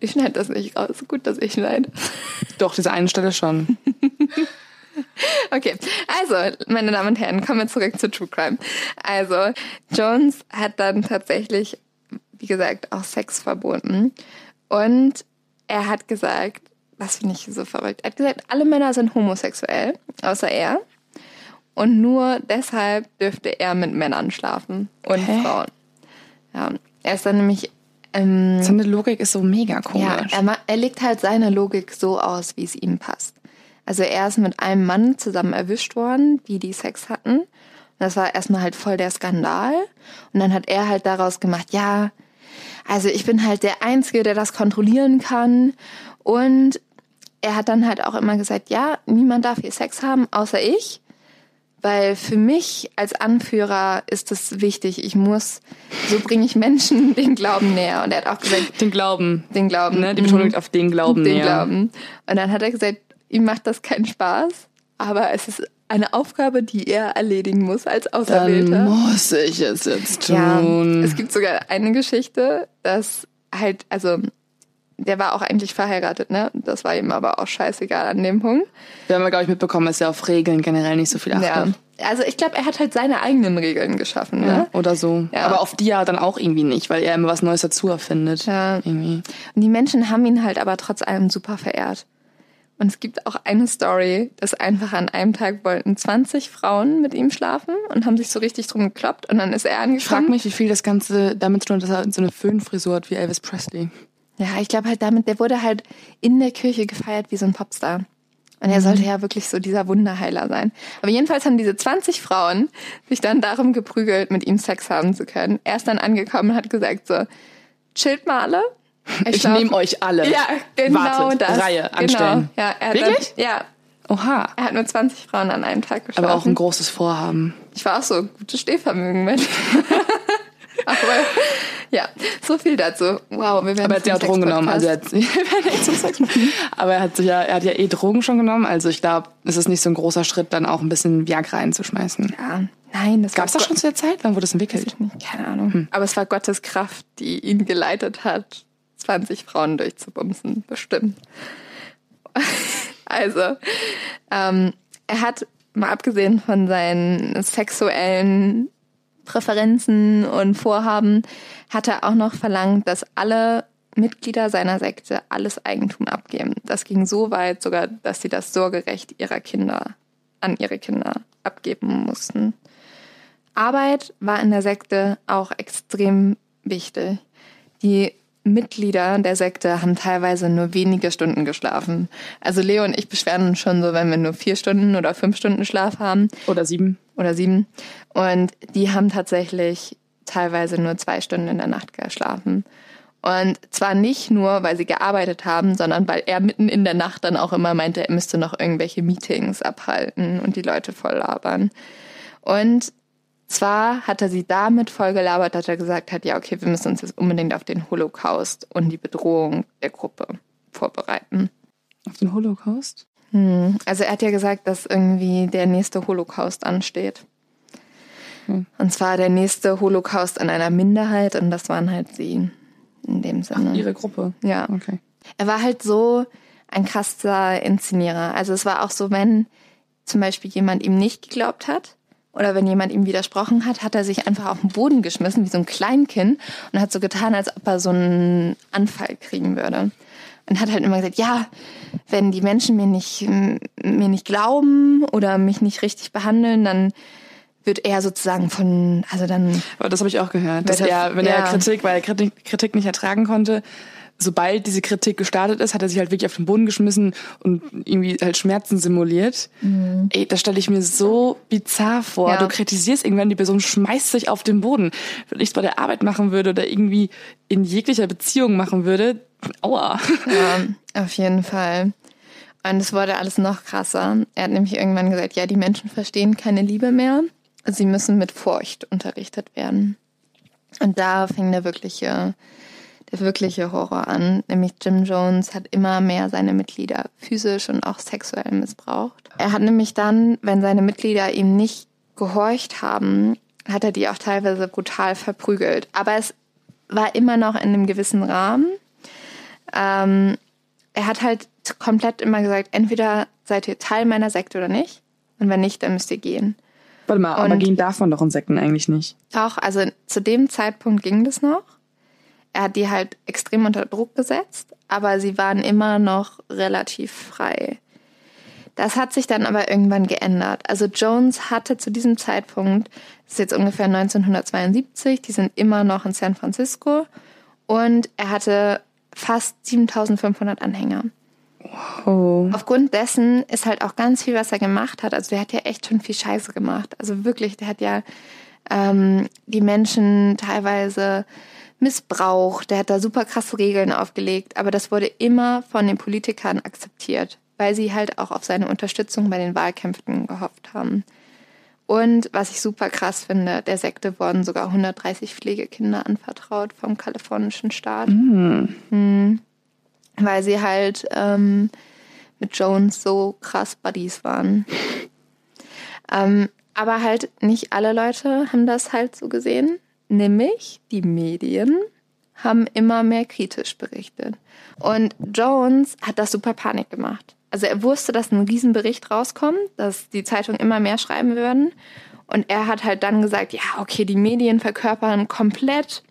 ich schneide das nicht raus. Gut, dass ich schneide. Doch, diese eine Stelle schon. Okay, also, meine Damen und Herren, kommen wir zurück zu True Crime. Also, Jones hat dann tatsächlich, wie gesagt, auch Sex verboten. Und er hat gesagt, das finde ich so verrückt, er hat gesagt, alle Männer sind homosexuell, außer er. Und nur deshalb dürfte er mit Männern schlafen und Hä? Frauen. Ja, er ist dann nämlich ähm, Seine Logik ist so mega ja, komisch. er, ma- er legt halt seine Logik so aus, wie es ihm passt. Also er ist mit einem Mann zusammen erwischt worden, die die Sex hatten. das war erstmal halt voll der Skandal. Und dann hat er halt daraus gemacht, ja, also ich bin halt der Einzige, der das kontrollieren kann. Und er hat dann halt auch immer gesagt, ja, niemand darf hier Sex haben, außer ich. Weil für mich als Anführer ist es wichtig. Ich muss, so bringe ich Menschen den Glauben näher. Und er hat auch gesagt, Den Glauben. den Glauben. Ne? Die Betonung liegt auf den Glauben den näher. Glauben. Und dann hat er gesagt, ihm macht das keinen Spaß, aber es ist eine Aufgabe, die er erledigen muss als Auserwählter. Dann muss ich es jetzt Ja, tun. es gibt sogar eine Geschichte, dass halt, also der war auch eigentlich verheiratet, ne? Das war ihm aber auch scheißegal an dem Punkt. Wir haben ja, glaube ich, mitbekommen, dass er auf Regeln generell nicht so viel achtet. Ja. Also ich glaube, er hat halt seine eigenen Regeln geschaffen, ne? Oder so. Ja. Aber auf die ja dann auch irgendwie nicht, weil er immer was Neues dazu erfindet. Ja. Irgendwie. Und die Menschen haben ihn halt aber trotz allem super verehrt. Und es gibt auch eine Story, dass einfach an einem Tag wollten 20 Frauen mit ihm schlafen und haben sich so richtig drum gekloppt und dann ist er Ich frage angekommen. mich, wie viel das Ganze damit zu tun hat, dass er so eine Föhnfrisur hat wie Elvis Presley. Ja, ich glaube halt damit, der wurde halt in der Kirche gefeiert wie so ein Popstar. Und er sollte ja wirklich so dieser Wunderheiler sein. Aber jedenfalls haben diese 20 Frauen sich dann darum geprügelt, mit ihm Sex haben zu können. Er ist dann angekommen und hat gesagt so, chillt mal alle. Ich, glaub- nehme euch alle. Ja, genau Wartet, das. Reihe anstellen. Genau. Ja, er hat Wirklich? Dann, ja, Oha. er hat nur 20 Frauen an einem Tag geschlafen. Aber auch ein großes Vorhaben. Ich war auch so gutes Stehvermögen mit. Aber ja, so viel dazu. Wow, wir werden Aber er hat ja auch Drogen genommen. Also er hat, wir werden echt zum Sex machen. Aber er hat sich ja, er hat ja eh Drogen schon genommen. Also ich glaube, es ist nicht so ein großer Schritt, dann auch ein bisschen Viagra einzuschmeißen. ja, nein, das Gab es das schon zu der Zeit? Wann wurde das entwickelt? Nicht, keine Ahnung. Aber es war Gottes Kraft, die ihn geleitet hat, 20 Frauen durchzubumsen, bestimmt. also, ähm, er hat mal abgesehen von seinen sexuellen Präferenzen und Vorhaben, hat er auch noch verlangt, dass alle Mitglieder seiner Sekte alles Eigentum abgeben. Das ging so weit sogar, dass sie das Sorgerecht ihrer Kinder an ihre Kinder abgeben mussten. Arbeit war in der Sekte auch extrem wichtig. Die Mitglieder der Sekte haben teilweise nur wenige Stunden geschlafen. Also Leo und ich beschweren uns schon so, wenn wir nur vier Stunden oder fünf Stunden Schlaf haben Oder sieben? oder sieben. Und die haben tatsächlich teilweise nur zwei Stunden in der Nacht geschlafen. Und zwar nicht nur, weil sie gearbeitet haben, sondern weil er mitten in der Nacht dann auch immer meinte, er müsste noch irgendwelche Meetings abhalten und die Leute voll labern. Und zwar hat er sie damit voll gelabert, dass er gesagt hat, ja, okay, wir müssen uns jetzt unbedingt auf den Holocaust und die Bedrohung der Gruppe vorbereiten. Auf den Holocaust? Hm. Also er hat ja gesagt, dass irgendwie der nächste Holocaust ansteht. Hm. Und zwar der nächste Holocaust an einer Minderheit und das waren halt sie in dem Sinne. Ihre Gruppe. Ja. Okay. Er war halt so ein krasser Inszenierer. Also es war auch so, wenn zum Beispiel jemand ihm nicht geglaubt hat oder wenn jemand ihm widersprochen hat, hat er sich einfach auf den Boden geschmissen, wie so ein Kleinkind und hat so getan, als ob er so einen Anfall kriegen würde. Und hat halt immer gesagt, ja, wenn die Menschen mir nicht, m- mir nicht glauben oder mich nicht richtig behandeln, dann wird er sozusagen von, also dann Aber das habe ich auch gehört. Dass er- er, wenn er ja. Kritik, weil er Kritik, Kritik nicht ertragen konnte, sobald diese Kritik gestartet ist, hat er sich halt wirklich auf den Boden geschmissen und irgendwie halt Schmerzen simuliert. Ey, das stelle ich mir so bizarr vor. Mhm. Ja. Du kritisierst irgendwann, die Person schmeißt sich auf den Boden. Wenn ich es bei der Arbeit machen würde oder irgendwie in jeglicher Beziehung machen würde, aua. Ja, auf jeden Fall. Und es wurde alles noch krasser. Er hat nämlich irgendwann gesagt, ja, die Menschen verstehen keine Liebe mehr. Sie müssen mit Furcht unterrichtet werden. Und da fing der wirkliche, der wirkliche Horror an. Nämlich Jim Jones hat immer mehr seine Mitglieder physisch und auch sexuell missbraucht. Er hat nämlich dann, wenn seine Mitglieder ihm nicht gehorcht haben, hat er die auch teilweise brutal verprügelt. Aber es war immer noch in einem gewissen Rahmen. Ähm, er hat halt komplett immer gesagt, entweder seid ihr Teil meiner Sekte oder nicht. Und wenn nicht, dann müsst ihr gehen. Warte mal, aber Und- gehen darf man doch in Sekten eigentlich nicht. Auch, also zu dem Zeitpunkt ging das noch. Er hat die halt extrem unter Druck gesetzt, aber sie waren immer noch relativ frei. Das hat sich dann aber irgendwann geändert. Also Jones hatte zu diesem Zeitpunkt, das ist jetzt ungefähr 1972, die sind immer noch in San Francisco und er hatte fast 7500 Anhänger. Oh. Aufgrund dessen ist halt auch ganz viel, was er gemacht hat. Also der hat ja echt schon viel Scheiße gemacht. Also wirklich, der hat ja ähm, die Menschen teilweise missbraucht. Der hat da super krasse Regeln aufgelegt. Aber das wurde immer von den Politikern akzeptiert, weil sie halt auch auf seine Unterstützung bei den Wahlkämpfen gehofft haben. Und was ich super krass finde, der Sekte wurden sogar 130 Pflegekinder anvertraut vom kalifornischen Staat. Mhm. Mhm. Weil sie halt ähm, mit Jones so krass Buddies waren. Ähm, aber halt nicht alle Leute haben das halt so gesehen. Nämlich die Medien haben immer mehr kritisch berichtet. Und Jones hat das super Panik gemacht. Also er wusste, dass ein Riesenbericht rauskommt, dass die Zeitungen immer mehr schreiben würden. Und er hat halt dann gesagt, ja, okay, die Medien verkörpern komplett,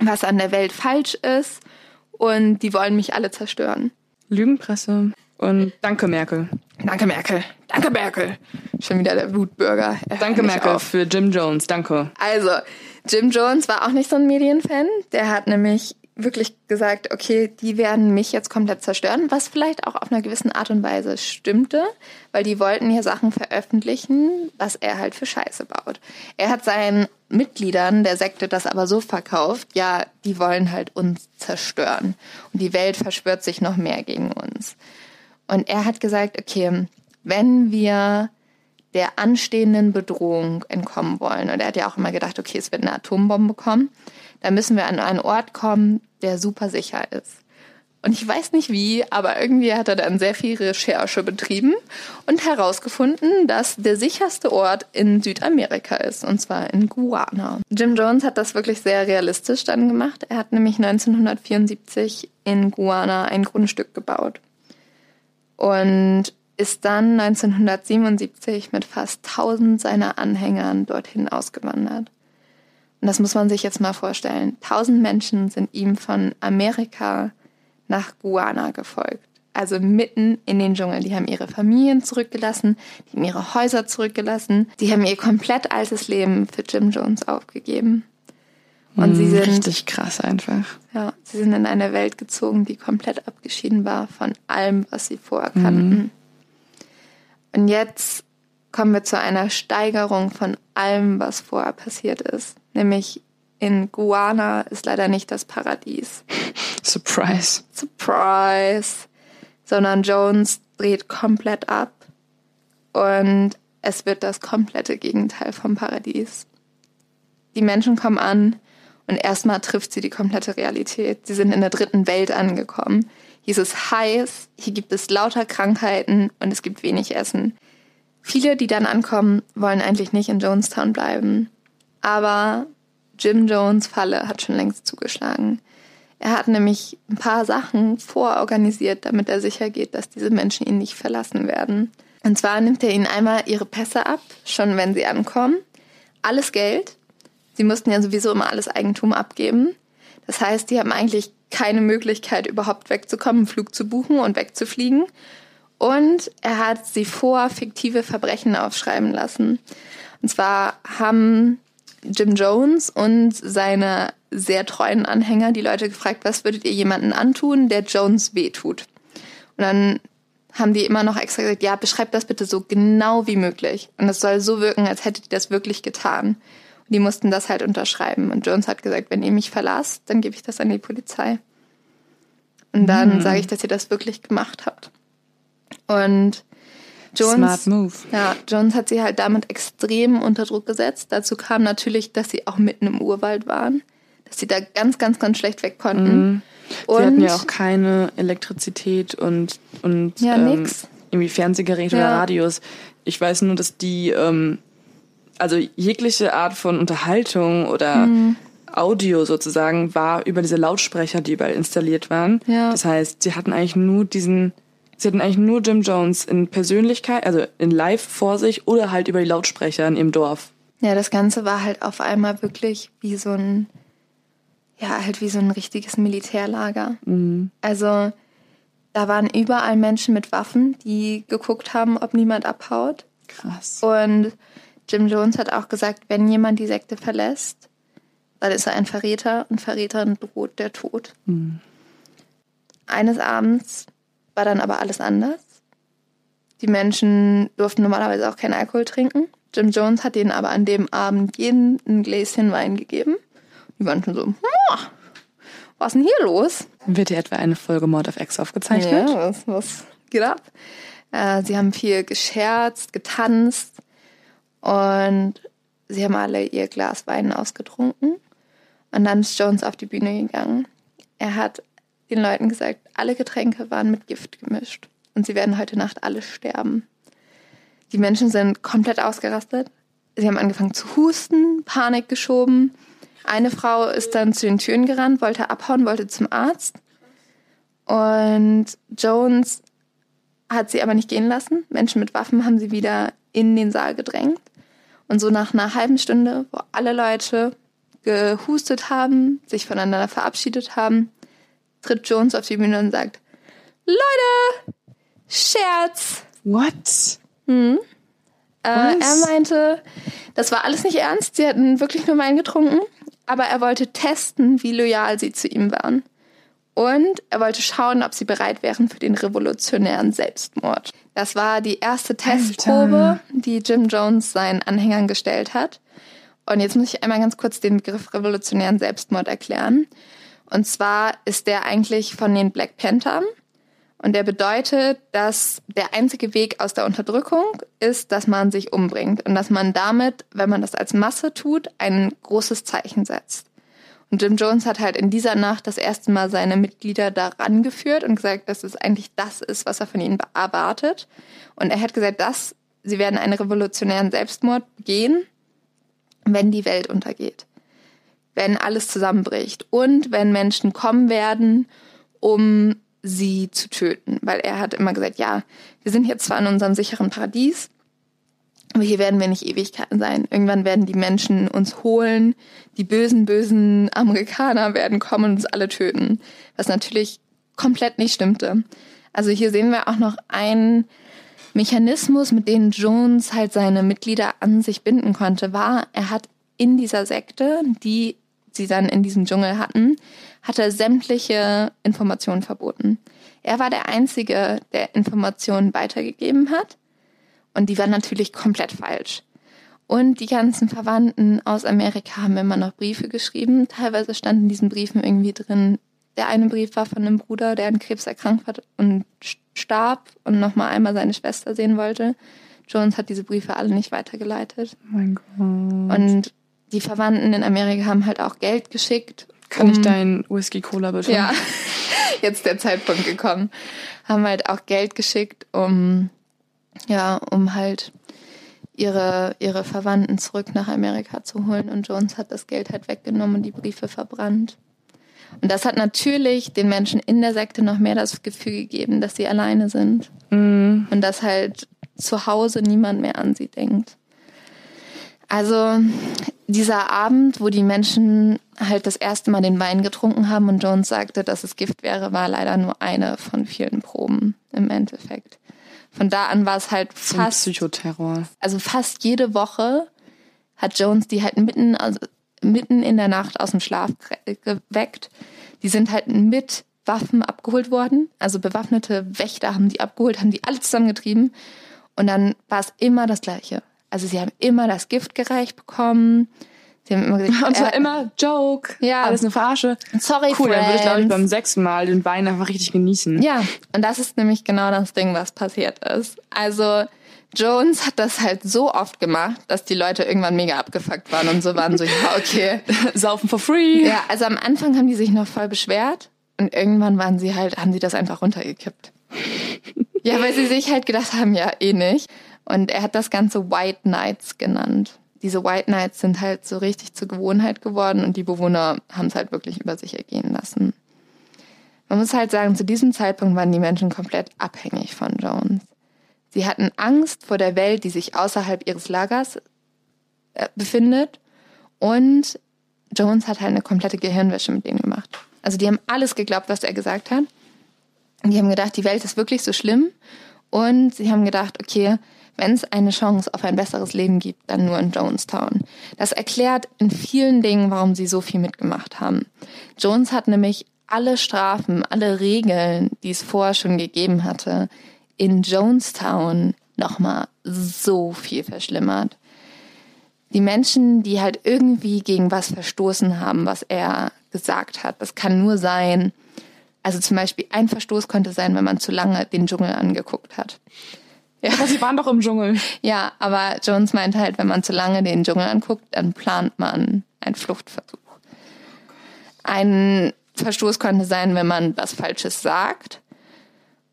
was an der Welt falsch ist und die wollen mich alle zerstören. Lügenpresse. Und danke Merkel. Danke Merkel. Danke Merkel. Schon wieder der Wutbürger. Danke Merkel auf. für Jim Jones. Danke. Also, Jim Jones war auch nicht so ein Medienfan. Der hat nämlich wirklich gesagt, okay, die werden mich jetzt komplett zerstören, was vielleicht auch auf einer gewissen Art und Weise stimmte, weil die wollten hier Sachen veröffentlichen, was er halt für Scheiße baut. Er hat seinen Mitgliedern der Sekte das aber so verkauft, ja, die wollen halt uns zerstören und die Welt verschwört sich noch mehr gegen uns. Und er hat gesagt, okay, wenn wir der anstehenden Bedrohung entkommen wollen, und er hat ja auch immer gedacht, okay, es wird eine Atombombe kommen, dann müssen wir an einen Ort kommen, der super sicher ist. Und ich weiß nicht wie, aber irgendwie hat er dann sehr viel Recherche betrieben und herausgefunden, dass der sicherste Ort in Südamerika ist, und zwar in Guyana. Jim Jones hat das wirklich sehr realistisch dann gemacht. Er hat nämlich 1974 in Guyana ein Grundstück gebaut und ist dann 1977 mit fast 1000 seiner Anhängern dorthin ausgewandert. Und das muss man sich jetzt mal vorstellen. 1000 Menschen sind ihm von Amerika nach Guyana gefolgt. Also mitten in den Dschungel. Die haben ihre Familien zurückgelassen, die haben ihre Häuser zurückgelassen, die haben ihr komplett altes Leben für Jim Jones aufgegeben. Und sie hm, sind richtig krass einfach. Ja, sie sind in eine Welt gezogen, die komplett abgeschieden war von allem, was sie vorher kannten. Mhm. Und jetzt kommen wir zu einer Steigerung von allem, was vorher passiert ist. Nämlich in Guana ist leider nicht das Paradies. Surprise. Surprise. Sondern Jones dreht komplett ab und es wird das komplette Gegenteil vom Paradies. Die Menschen kommen an, und erstmal trifft sie die komplette Realität. Sie sind in der dritten Welt angekommen. Hier ist es heiß, hier gibt es lauter Krankheiten und es gibt wenig Essen. Viele, die dann ankommen, wollen eigentlich nicht in Jonestown bleiben. Aber Jim Jones Falle hat schon längst zugeschlagen. Er hat nämlich ein paar Sachen vororganisiert, damit er sicher geht, dass diese Menschen ihn nicht verlassen werden. Und zwar nimmt er ihnen einmal ihre Pässe ab, schon wenn sie ankommen, alles Geld, Sie mussten ja sowieso immer alles Eigentum abgeben. Das heißt, die haben eigentlich keine Möglichkeit, überhaupt wegzukommen, einen Flug zu buchen und wegzufliegen. Und er hat sie vor fiktive Verbrechen aufschreiben lassen. Und zwar haben Jim Jones und seine sehr treuen Anhänger die Leute gefragt, was würdet ihr jemanden antun, der Jones wehtut? Und dann haben die immer noch extra gesagt, ja, beschreibt das bitte so genau wie möglich. Und es soll so wirken, als hättet ihr das wirklich getan die mussten das halt unterschreiben. Und Jones hat gesagt, wenn ihr mich verlasst, dann gebe ich das an die Polizei. Und dann mhm. sage ich, dass ihr das wirklich gemacht habt. Und Jones. Ja, Jones hat sie halt damit extrem unter Druck gesetzt. Dazu kam natürlich, dass sie auch mitten im Urwald waren, dass sie da ganz, ganz, ganz schlecht weg konnten. Mhm. Sie und hatten ja auch keine Elektrizität und, und ja, ähm, irgendwie Fernsehgeräte ja. oder Radios. Ich weiß nur, dass die ähm, also jegliche Art von Unterhaltung oder mhm. Audio sozusagen war über diese Lautsprecher, die überall installiert waren. Ja. Das heißt, sie hatten eigentlich nur diesen, sie hatten eigentlich nur Jim Jones in Persönlichkeit, also in Live vor sich oder halt über die Lautsprecher in ihrem Dorf. Ja, das Ganze war halt auf einmal wirklich wie so ein, ja, halt wie so ein richtiges Militärlager. Mhm. Also da waren überall Menschen mit Waffen, die geguckt haben, ob niemand abhaut. Krass. Und Jim Jones hat auch gesagt, wenn jemand die Sekte verlässt, dann ist er ein Verräter und Verrätern droht der Tod. Mhm. Eines Abends war dann aber alles anders. Die Menschen durften normalerweise auch keinen Alkohol trinken. Jim Jones hat ihnen aber an dem Abend jeden ein Gläschen Wein gegeben. Die waren schon so, was ist denn hier los? Wird hier etwa eine Folge Mord of X aufgezeichnet? Ja, was, was geht ab? Äh, sie haben viel gescherzt, getanzt und sie haben alle ihr Glas Wein ausgetrunken. Und dann ist Jones auf die Bühne gegangen. Er hat den Leuten gesagt, alle Getränke waren mit Gift gemischt und sie werden heute Nacht alle sterben. Die Menschen sind komplett ausgerastet. Sie haben angefangen zu husten, Panik geschoben. Eine Frau ist dann zu den Türen gerannt, wollte abhauen, wollte zum Arzt. Und Jones hat sie aber nicht gehen lassen. Menschen mit Waffen haben sie wieder in den Saal gedrängt. Und so nach einer halben Stunde, wo alle Leute gehustet haben, sich voneinander verabschiedet haben, tritt Jones auf die Bühne und sagt, Leute, Scherz. What? Hm. Äh, er meinte, das war alles nicht ernst, sie hätten wirklich nur Wein getrunken, aber er wollte testen, wie loyal sie zu ihm waren. Und er wollte schauen, ob sie bereit wären für den revolutionären Selbstmord. Das war die erste Testprobe, die Jim Jones seinen Anhängern gestellt hat. Und jetzt muss ich einmal ganz kurz den Begriff revolutionären Selbstmord erklären. Und zwar ist der eigentlich von den Black Panthers. Und der bedeutet, dass der einzige Weg aus der Unterdrückung ist, dass man sich umbringt und dass man damit, wenn man das als Masse tut, ein großes Zeichen setzt. Und Jim Jones hat halt in dieser Nacht das erste Mal seine Mitglieder daran geführt und gesagt, dass es eigentlich das ist, was er von ihnen erwartet. Und er hat gesagt, dass sie werden einen revolutionären Selbstmord begehen, wenn die Welt untergeht, wenn alles zusammenbricht und wenn Menschen kommen werden, um sie zu töten. Weil er hat immer gesagt, ja, wir sind jetzt zwar in unserem sicheren Paradies, aber hier werden wir nicht Ewigkeiten sein. Irgendwann werden die Menschen uns holen, die bösen, bösen Amerikaner werden kommen und uns alle töten. Was natürlich komplett nicht stimmte. Also hier sehen wir auch noch einen Mechanismus, mit dem Jones halt seine Mitglieder an sich binden konnte, war, er hat in dieser Sekte, die sie dann in diesem Dschungel hatten, hat er sämtliche Informationen verboten. Er war der Einzige, der Informationen weitergegeben hat. Und die waren natürlich komplett falsch. Und die ganzen Verwandten aus Amerika haben immer noch Briefe geschrieben. Teilweise standen in diesen Briefen irgendwie drin, der eine Brief war von einem Bruder, der an Krebs erkrankt war und starb und nochmal einmal seine Schwester sehen wollte. Jones hat diese Briefe alle nicht weitergeleitet. Mein Gott. Und die Verwandten in Amerika haben halt auch Geld geschickt. Kann um, ich deinen Whisky Cola bitte? Ja, jetzt der Zeitpunkt gekommen. Haben halt auch Geld geschickt, um ja, um halt ihre, ihre Verwandten zurück nach Amerika zu holen. Und Jones hat das Geld halt weggenommen und die Briefe verbrannt. Und das hat natürlich den Menschen in der Sekte noch mehr das Gefühl gegeben, dass sie alleine sind. Mhm. Und dass halt zu Hause niemand mehr an sie denkt. Also dieser Abend, wo die Menschen halt das erste Mal den Wein getrunken haben und Jones sagte, dass es Gift wäre, war leider nur eine von vielen Proben im Endeffekt. Von da an war es halt fast Psychoterror. Also fast jede Woche hat Jones die halt mitten also mitten in der Nacht aus dem Schlaf geweckt. Die sind halt mit Waffen abgeholt worden. Also bewaffnete Wächter haben die abgeholt, haben die alle zusammengetrieben. Und dann war es immer das Gleiche. Also sie haben immer das Gift gereicht bekommen. Sie haben immer gesagt, und es war äh, immer Joke, ja. alles eine Verarsche. Sorry, cool, friends. dann würde ich glaube ich beim sechsten Mal den Wein einfach richtig genießen. Ja, und das ist nämlich genau das Ding, was passiert ist. Also Jones hat das halt so oft gemacht, dass die Leute irgendwann mega abgefuckt waren und so waren so, ja, okay. Saufen for free. Ja, also am Anfang haben die sich noch voll beschwert und irgendwann waren sie halt, haben sie das einfach runtergekippt. ja, weil sie sich halt gedacht haben, ja, eh nicht. Und er hat das Ganze White Nights genannt diese White Knights sind halt so richtig zur Gewohnheit geworden und die Bewohner haben es halt wirklich über sich ergehen lassen. Man muss halt sagen, zu diesem Zeitpunkt waren die Menschen komplett abhängig von Jones. Sie hatten Angst vor der Welt, die sich außerhalb ihres Lagers äh, befindet und Jones hat halt eine komplette Gehirnwäsche mit denen gemacht. Also die haben alles geglaubt, was er gesagt hat. Die haben gedacht, die Welt ist wirklich so schlimm. Und sie haben gedacht, okay, wenn es eine Chance auf ein besseres Leben gibt, dann nur in Jonestown. Das erklärt in vielen Dingen, warum sie so viel mitgemacht haben. Jones hat nämlich alle Strafen, alle Regeln, die es vorher schon gegeben hatte, in Jonestown nochmal so viel verschlimmert. Die Menschen, die halt irgendwie gegen was verstoßen haben, was er gesagt hat, das kann nur sein, also zum Beispiel ein Verstoß konnte sein, wenn man zu lange den Dschungel angeguckt hat. Ja. Aber sie waren doch im Dschungel. Ja, aber Jones meint halt, wenn man zu lange den Dschungel anguckt, dann plant man einen Fluchtversuch. Ein Verstoß konnte sein, wenn man was Falsches sagt.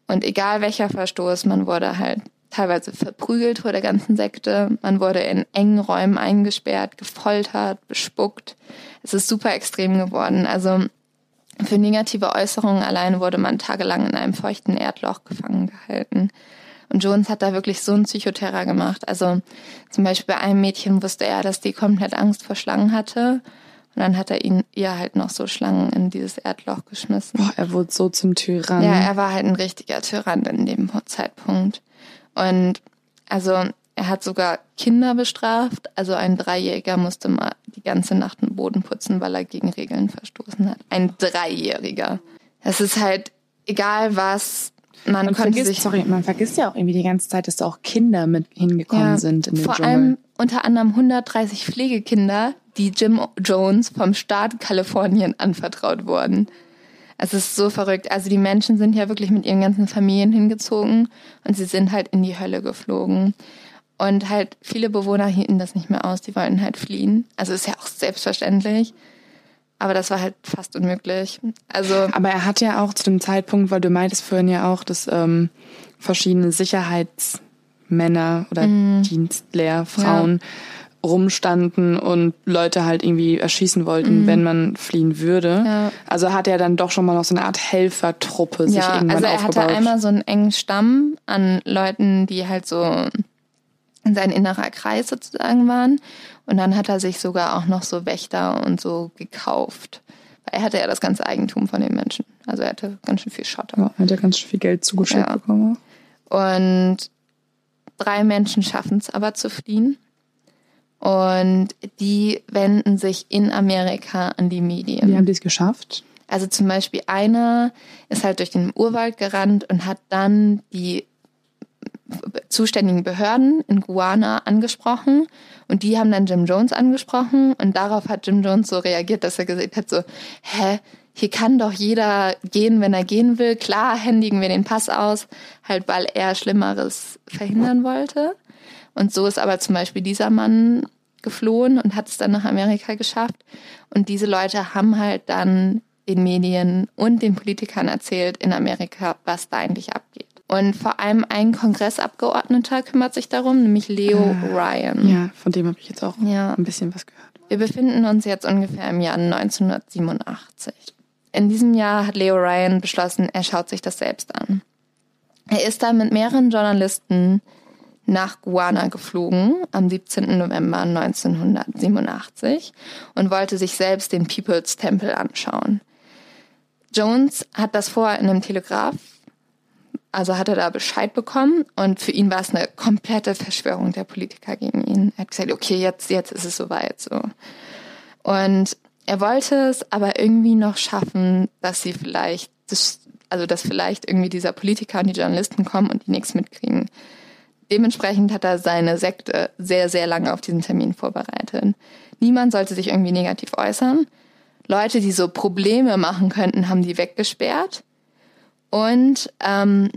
Und egal welcher Verstoß, man wurde halt teilweise verprügelt vor der ganzen Sekte. Man wurde in engen Räumen eingesperrt, gefoltert, bespuckt. Es ist super extrem geworden. Also für negative Äußerungen allein wurde man tagelang in einem feuchten Erdloch gefangen gehalten. Und Jones hat da wirklich so einen Psychoterror gemacht. Also zum Beispiel bei einem Mädchen wusste er, dass die komplett Angst vor Schlangen hatte. Und dann hat er ihn ihr halt noch so Schlangen in dieses Erdloch geschmissen. Boah, er wurde so zum Tyrann. Ja, er war halt ein richtiger Tyrann in dem Zeitpunkt. Und also er hat sogar Kinder bestraft. Also ein Dreijähriger musste mal die ganze Nacht den Boden putzen, weil er gegen Regeln verstoßen hat. Ein Dreijähriger. Es ist halt egal was. Man, man vergisst, sich sorry, man vergisst ja auch irgendwie die ganze Zeit, dass da auch Kinder mit hingekommen ja, sind in den Vor Dschungel. allem unter anderem 130 Pflegekinder, die Jim Jones vom Staat Kalifornien anvertraut wurden. Es ist so verrückt. Also die Menschen sind ja wirklich mit ihren ganzen Familien hingezogen und sie sind halt in die Hölle geflogen. Und halt viele Bewohner hielten das nicht mehr aus, die wollten halt fliehen. Also ist ja auch selbstverständlich. Aber das war halt fast unmöglich. Also. Aber er hat ja auch zu dem Zeitpunkt, weil du meintest vorhin ja auch, dass ähm, verschiedene Sicherheitsmänner oder mm. Dienstlehrfrauen ja rumstanden und Leute halt irgendwie erschießen wollten, mhm. wenn man fliehen würde. Ja. Also hat er dann doch schon mal noch so eine Art Helfertruppe sich ja, irgendwann also er aufgebaut. hatte einmal so einen engen Stamm an Leuten, die halt so sein innerer Kreis sozusagen waren. Und dann hat er sich sogar auch noch so Wächter und so gekauft. Weil er hatte ja das ganze Eigentum von den Menschen. Also er hatte ganz schön viel Schotter. Ja, hat ja ganz schön viel Geld zugeschickt ja. bekommen. Und drei Menschen schaffen es aber zu fliehen. Und die wenden sich in Amerika an die Medien. Wie haben die es geschafft? Also zum Beispiel einer ist halt durch den Urwald gerannt und hat dann die zuständigen Behörden in Guana angesprochen und die haben dann Jim Jones angesprochen und darauf hat Jim Jones so reagiert, dass er gesagt hat so, hä, hier kann doch jeder gehen, wenn er gehen will. Klar händigen wir den Pass aus, halt weil er Schlimmeres verhindern wollte. Und so ist aber zum Beispiel dieser Mann geflohen und hat es dann nach Amerika geschafft. Und diese Leute haben halt dann den Medien und den Politikern erzählt in Amerika, was da eigentlich abgeht. Und vor allem ein Kongressabgeordneter kümmert sich darum, nämlich Leo äh, Ryan. Ja, von dem habe ich jetzt auch ja. ein bisschen was gehört. Wir befinden uns jetzt ungefähr im Jahr 1987. In diesem Jahr hat Leo Ryan beschlossen, er schaut sich das selbst an. Er ist da mit mehreren Journalisten nach Guana geflogen am 17. November 1987 und wollte sich selbst den People's Temple anschauen. Jones hat das vorher in einem Telegraph, also hat er da Bescheid bekommen und für ihn war es eine komplette Verschwörung der Politiker gegen ihn. Er hat gesagt, okay, jetzt, jetzt ist es soweit so. Und er wollte es aber irgendwie noch schaffen, dass sie vielleicht, also dass vielleicht irgendwie dieser Politiker und die Journalisten kommen und die nichts mitkriegen. Dementsprechend hat er seine Sekte sehr, sehr lange auf diesen Termin vorbereitet. Niemand sollte sich irgendwie negativ äußern. Leute, die so Probleme machen könnten, haben die weggesperrt. Und ähm,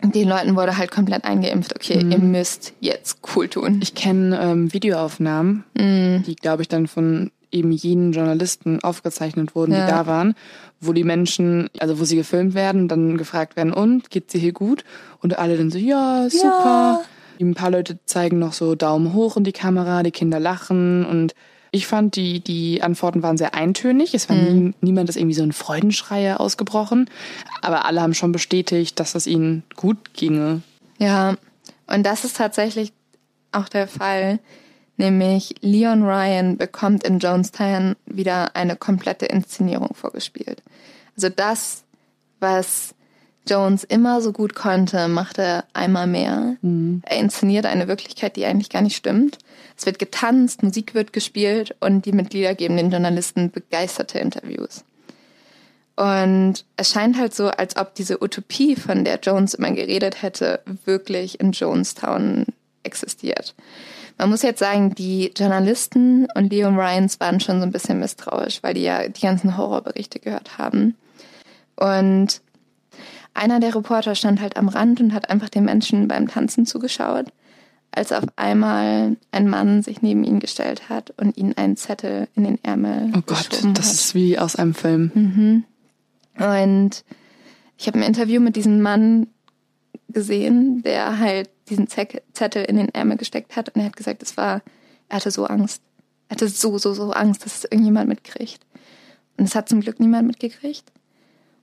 den Leuten wurde halt komplett eingeimpft, okay, mhm. ihr müsst jetzt cool tun. Ich kenne ähm, Videoaufnahmen, mhm. die, glaube ich, dann von eben jenen Journalisten aufgezeichnet wurden, ja. die da waren, wo die Menschen, also wo sie gefilmt werden, dann gefragt werden, und geht's dir hier gut? Und alle dann so, ja, super. Ja. Ein paar Leute zeigen noch so Daumen hoch in die Kamera, die Kinder lachen und ich fand, die, die Antworten waren sehr eintönig. Es war mhm. nie, niemand ist irgendwie so ein Freudenschreier ausgebrochen. Aber alle haben schon bestätigt, dass es ihnen gut ginge. Ja, und das ist tatsächlich auch der Fall. Nämlich Leon Ryan bekommt in Jonestown wieder eine komplette Inszenierung vorgespielt. Also das, was Jones immer so gut konnte, macht er einmal mehr. Mhm. Er inszeniert eine Wirklichkeit, die eigentlich gar nicht stimmt. Es wird getanzt, Musik wird gespielt und die Mitglieder geben den Journalisten begeisterte Interviews. Und es scheint halt so, als ob diese Utopie, von der Jones immer geredet hätte, wirklich in Jonestown existiert. Man muss jetzt sagen, die Journalisten und Leo Ryans waren schon so ein bisschen misstrauisch, weil die ja die ganzen Horrorberichte gehört haben. Und einer der Reporter stand halt am Rand und hat einfach den Menschen beim Tanzen zugeschaut, als auf einmal ein Mann sich neben ihn gestellt hat und ihn einen Zettel in den Ärmel Oh Gott, das hat. ist wie aus einem Film. Mhm. Und ich habe ein Interview mit diesem Mann gesehen, der halt diesen Zettel in den Ärmel gesteckt hat und er hat gesagt, es war, er hatte so Angst. Er hatte so, so, so Angst, dass es irgendjemand mitkriegt. Und es hat zum Glück niemand mitgekriegt.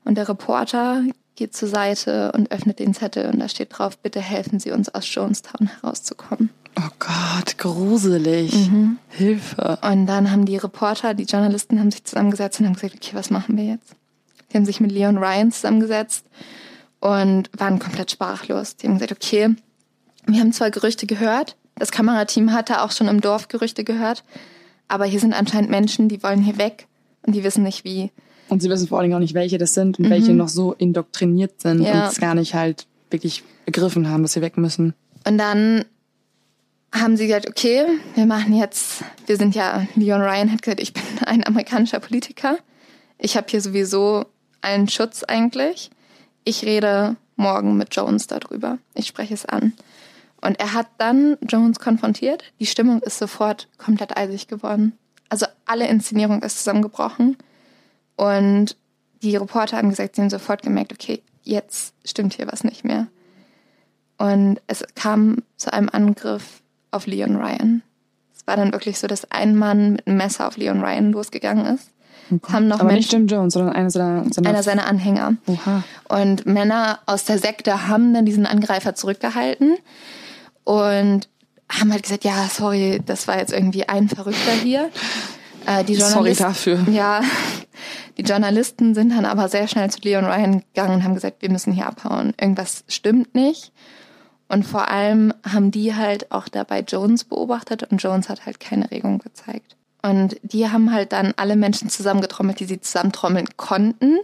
Und der Reporter geht zur Seite und öffnet den Zettel und da steht drauf, bitte helfen Sie uns aus Jonestown herauszukommen. Oh Gott, gruselig. Hilfe. Und dann haben die Reporter, die Journalisten haben sich zusammengesetzt und haben gesagt, okay, was machen wir jetzt? Die haben sich mit Leon Ryan zusammengesetzt und waren komplett sprachlos. Die haben gesagt, okay, wir haben zwar Gerüchte gehört, das Kamerateam hatte auch schon im Dorf Gerüchte gehört, aber hier sind anscheinend Menschen, die wollen hier weg und die wissen nicht wie. Und sie wissen vor allen Dingen auch nicht, welche das sind und welche noch so indoktriniert sind Ja. und es gar nicht halt wirklich begriffen haben, dass sie weg müssen. Und dann haben sie gesagt, okay, wir machen jetzt, wir sind ja, Leon Ryan hat gesagt, ich bin ein amerikanischer Politiker. Ich habe hier sowieso allen Schutz eigentlich. Ich rede morgen mit Jones darüber. Ich spreche es an. Und er hat dann Jones konfrontiert. Die Stimmung ist sofort komplett eisig geworden. Also alle Inszenierung ist zusammengebrochen. Und die Reporter haben gesagt, sie haben sofort gemerkt, okay, jetzt stimmt hier was nicht mehr. Und es kam zu einem Angriff auf Leon Ryan. Es war dann wirklich so, dass ein Mann mit einem Messer auf Leon Ryan losgegangen ist. Es haben noch Aber nicht Menschen, Jim Jones, sondern einer seiner, seiner einer seiner Anhänger. Oha. Und Männer aus der Sekte haben dann diesen Angreifer zurückgehalten und haben halt gesagt, ja, sorry, das war jetzt irgendwie ein Verrückter hier. Äh, die Sorry dafür. Ja, die Journalisten sind dann aber sehr schnell zu Leon Ryan gegangen und haben gesagt, wir müssen hier abhauen. Irgendwas stimmt nicht. Und vor allem haben die halt auch dabei Jones beobachtet und Jones hat halt keine Regung gezeigt. Und die haben halt dann alle Menschen zusammengetrommelt, die sie zusammentrommeln konnten,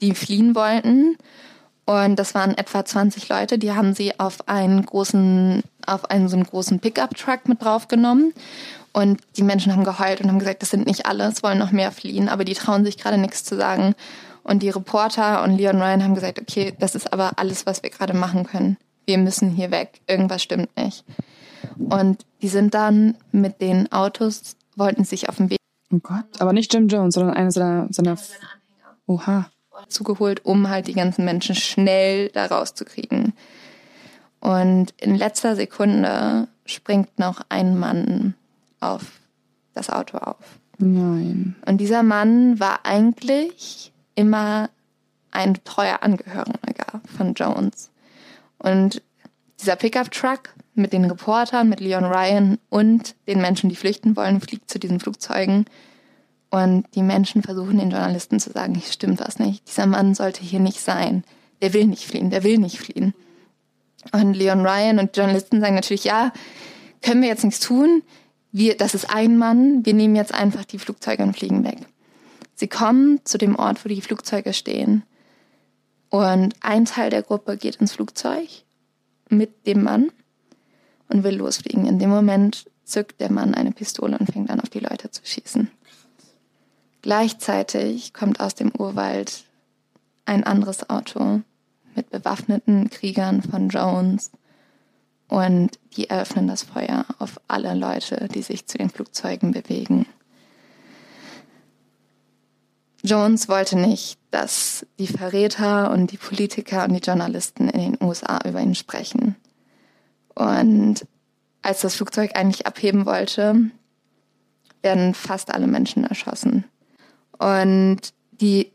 die fliehen wollten. Und das waren etwa 20 Leute, die haben sie auf einen großen, auf einen so einen großen Pickup-Truck mit draufgenommen. Und die Menschen haben geheult und haben gesagt, das sind nicht alle, es wollen noch mehr fliehen, aber die trauen sich gerade nichts zu sagen. Und die Reporter und Leon Ryan haben gesagt, okay, das ist aber alles, was wir gerade machen können. Wir müssen hier weg. Irgendwas stimmt nicht. Und die sind dann mit den Autos, wollten sich auf den Weg Oh Gott. Aber nicht Jim Jones, sondern einer seiner, seiner Oha. zugeholt, um halt die ganzen Menschen schnell da rauszukriegen. Und in letzter Sekunde springt noch ein Mann auf das Auto auf. Nein. Und dieser Mann war eigentlich immer ein treuer Angehöriger von Jones. Und dieser Pickup-Truck mit den Reportern, mit Leon Ryan und den Menschen, die flüchten wollen, fliegt zu diesen Flugzeugen. Und die Menschen versuchen den Journalisten zu sagen, hier stimmt was nicht. Dieser Mann sollte hier nicht sein. Der will nicht fliehen, der will nicht fliehen. Und Leon Ryan und die Journalisten sagen natürlich, ja, können wir jetzt nichts tun. Wir, das ist ein Mann, wir nehmen jetzt einfach die Flugzeuge und fliegen weg. Sie kommen zu dem Ort, wo die Flugzeuge stehen. Und ein Teil der Gruppe geht ins Flugzeug mit dem Mann und will losfliegen. In dem Moment zückt der Mann eine Pistole und fängt an, auf die Leute zu schießen. Gleichzeitig kommt aus dem Urwald ein anderes Auto mit bewaffneten Kriegern von Jones und die eröffnen das Feuer auf alle Leute, die sich zu den Flugzeugen bewegen. Jones wollte nicht, dass die Verräter und die Politiker und die Journalisten in den USA über ihn sprechen. Und als das Flugzeug eigentlich abheben wollte, werden fast alle Menschen erschossen. Und die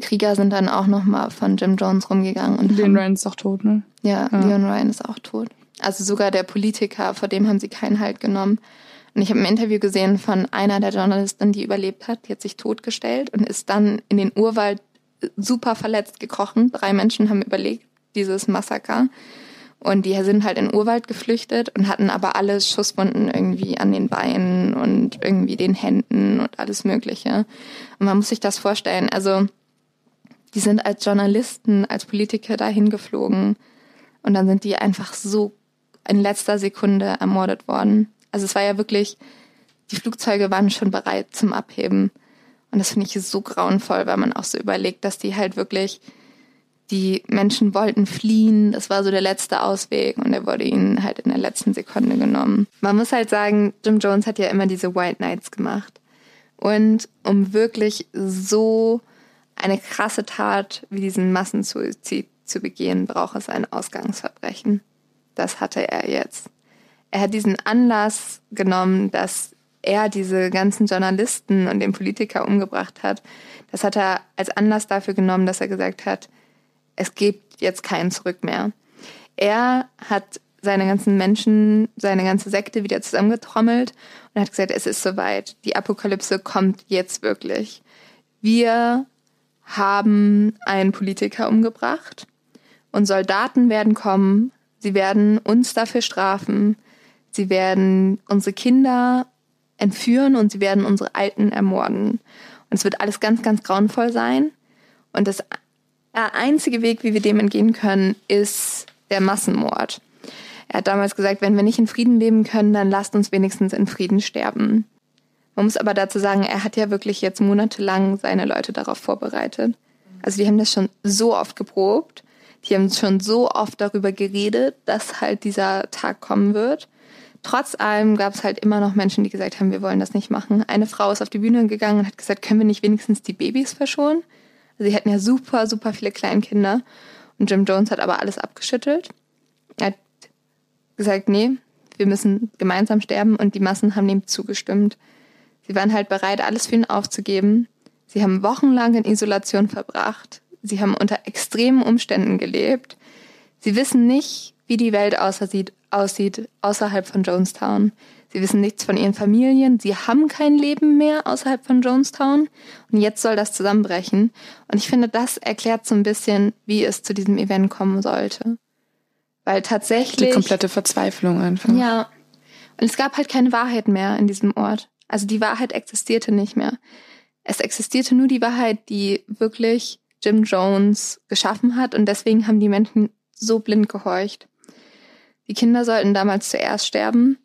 Krieger sind dann auch nochmal von Jim Jones rumgegangen und Leon haben, Ryan ist doch tot, ne? ja, Ja. Leon Ryan ist auch tot. Also sogar der Politiker, vor dem haben sie keinen Halt genommen. Und ich habe ein Interview gesehen von einer der Journalisten, die überlebt hat. Die hat sich totgestellt und ist dann in den Urwald super verletzt gekrochen. Drei Menschen haben überlebt dieses Massaker. Und die sind halt in den Urwald geflüchtet und hatten aber alle Schusswunden irgendwie an den Beinen und irgendwie den Händen und alles Mögliche. Und man muss sich das vorstellen. Also die sind als Journalisten, als Politiker dahin geflogen und dann sind die einfach so in letzter Sekunde ermordet worden. Also es war ja wirklich, die Flugzeuge waren schon bereit zum Abheben. Und das finde ich so grauenvoll, weil man auch so überlegt, dass die halt wirklich, die Menschen wollten fliehen, das war so der letzte Ausweg und er wurde ihnen halt in der letzten Sekunde genommen. Man muss halt sagen, Jim Jones hat ja immer diese White Nights gemacht. Und um wirklich so eine krasse Tat wie diesen Massensuizid zu begehen, braucht es ein Ausgangsverbrechen. Das hatte er jetzt. Er hat diesen Anlass genommen, dass er diese ganzen Journalisten und den Politiker umgebracht hat. Das hat er als Anlass dafür genommen, dass er gesagt hat, es gibt jetzt kein Zurück mehr. Er hat seine ganzen Menschen, seine ganze Sekte wieder zusammengetrommelt und hat gesagt, es ist soweit. Die Apokalypse kommt jetzt wirklich. Wir haben einen Politiker umgebracht und Soldaten werden kommen. Sie werden uns dafür strafen. Sie werden unsere Kinder entführen und sie werden unsere Alten ermorden. Und es wird alles ganz, ganz grauenvoll sein. Und das einzige Weg, wie wir dem entgehen können, ist der Massenmord. Er hat damals gesagt, wenn wir nicht in Frieden leben können, dann lasst uns wenigstens in Frieden sterben. Man muss aber dazu sagen, er hat ja wirklich jetzt monatelang seine Leute darauf vorbereitet. Also die haben das schon so oft geprobt, die haben schon so oft darüber geredet, dass halt dieser Tag kommen wird. Trotz allem gab es halt immer noch Menschen, die gesagt haben, wir wollen das nicht machen. Eine Frau ist auf die Bühne gegangen und hat gesagt, können wir nicht wenigstens die Babys verschonen? Also sie hatten ja super, super viele Kleinkinder. Und Jim Jones hat aber alles abgeschüttelt. Er hat gesagt, nee, wir müssen gemeinsam sterben und die Massen haben ihm zugestimmt. Sie waren halt bereit, alles für ihn aufzugeben. Sie haben wochenlang in Isolation verbracht. Sie haben unter extremen Umständen gelebt. Sie wissen nicht, wie die Welt aussieht, aussieht außerhalb von Jonestown. Sie wissen nichts von ihren Familien. Sie haben kein Leben mehr außerhalb von Jonestown. Und jetzt soll das zusammenbrechen. Und ich finde, das erklärt so ein bisschen, wie es zu diesem Event kommen sollte. Weil tatsächlich. Die komplette Verzweiflung einfach. Ja. Und es gab halt keine Wahrheit mehr in diesem Ort. Also die Wahrheit existierte nicht mehr. Es existierte nur die Wahrheit, die wirklich Jim Jones geschaffen hat. Und deswegen haben die Menschen so blind gehorcht. Die Kinder sollten damals zuerst sterben.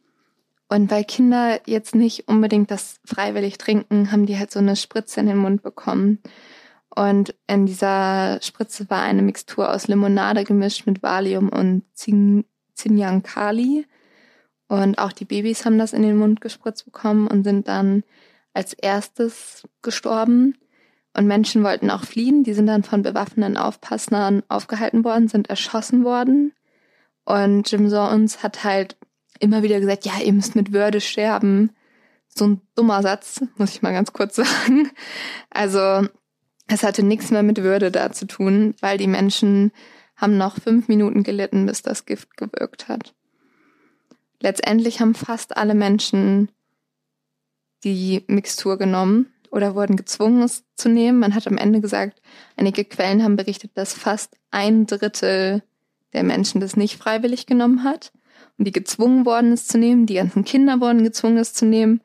Und weil Kinder jetzt nicht unbedingt das freiwillig trinken, haben die halt so eine Spritze in den Mund bekommen. Und in dieser Spritze war eine Mixtur aus Limonade gemischt mit Valium und Zinyankali. Und auch die Babys haben das in den Mund gespritzt bekommen und sind dann als erstes gestorben. Und Menschen wollten auch fliehen. Die sind dann von bewaffneten Aufpassern aufgehalten worden, sind erschossen worden. Und Jim Jones hat halt immer wieder gesagt, ja, ihr müsst mit Würde sterben. So ein dummer Satz, muss ich mal ganz kurz sagen. Also es hatte nichts mehr mit Würde da zu tun, weil die Menschen haben noch fünf Minuten gelitten, bis das Gift gewirkt hat. Letztendlich haben fast alle Menschen die Mixtur genommen oder wurden gezwungen, es zu nehmen. Man hat am Ende gesagt, einige Quellen haben berichtet, dass fast ein Drittel der Menschen das nicht freiwillig genommen hat und die gezwungen worden ist zu nehmen. Die ganzen Kinder wurden gezwungen, es zu nehmen.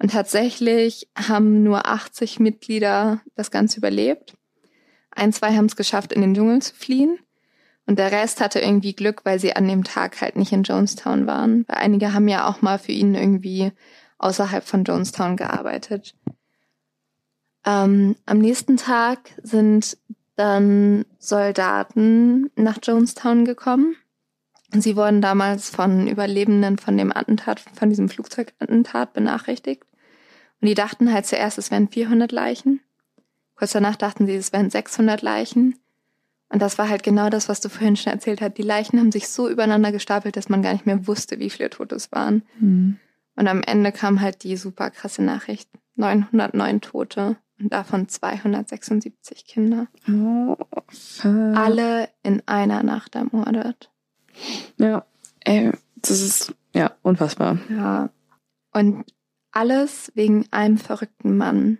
Und tatsächlich haben nur 80 Mitglieder das Ganze überlebt. Ein, zwei haben es geschafft, in den Dschungel zu fliehen. Und der Rest hatte irgendwie Glück, weil sie an dem Tag halt nicht in Jonestown waren. Weil einige haben ja auch mal für ihn irgendwie außerhalb von Jonestown gearbeitet. Ähm, am nächsten Tag sind dann Soldaten nach Jonestown gekommen. Sie wurden damals von Überlebenden von dem Attentat, von diesem Flugzeugattentat benachrichtigt. Und die dachten halt zuerst, es wären 400 Leichen. Kurz danach dachten sie, es wären 600 Leichen. Und das war halt genau das, was du vorhin schon erzählt hast. Die Leichen haben sich so übereinander gestapelt, dass man gar nicht mehr wusste, wie viele Tote es waren. Mhm. Und am Ende kam halt die super krasse Nachricht. 909 Tote und davon 276 Kinder. Oh, Alle in einer Nacht ermordet. Ja, ey, das ist ja unfassbar. Ja. Und alles wegen einem verrückten Mann.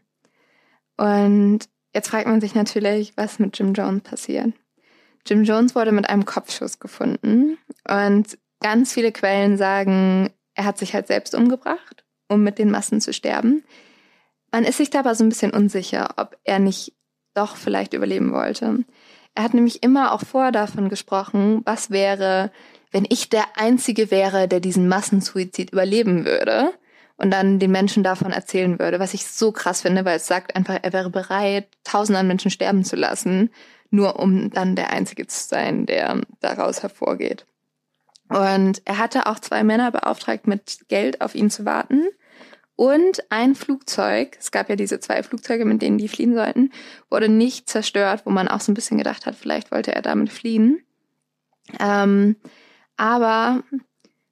Und jetzt fragt man sich natürlich, was mit Jim Jones passiert. Jim Jones wurde mit einem Kopfschuss gefunden und ganz viele Quellen sagen, er hat sich halt selbst umgebracht, um mit den Massen zu sterben. Man ist sich da aber so ein bisschen unsicher, ob er nicht doch vielleicht überleben wollte. Er hat nämlich immer auch vor davon gesprochen, was wäre, wenn ich der Einzige wäre, der diesen Massensuizid überleben würde und dann den Menschen davon erzählen würde, was ich so krass finde, weil es sagt einfach, er wäre bereit, tausenden Menschen sterben zu lassen, nur um dann der Einzige zu sein, der daraus hervorgeht. Und er hatte auch zwei Männer beauftragt, mit Geld auf ihn zu warten. Und ein Flugzeug, es gab ja diese zwei Flugzeuge, mit denen die fliehen sollten, wurde nicht zerstört, wo man auch so ein bisschen gedacht hat, vielleicht wollte er damit fliehen. Ähm, aber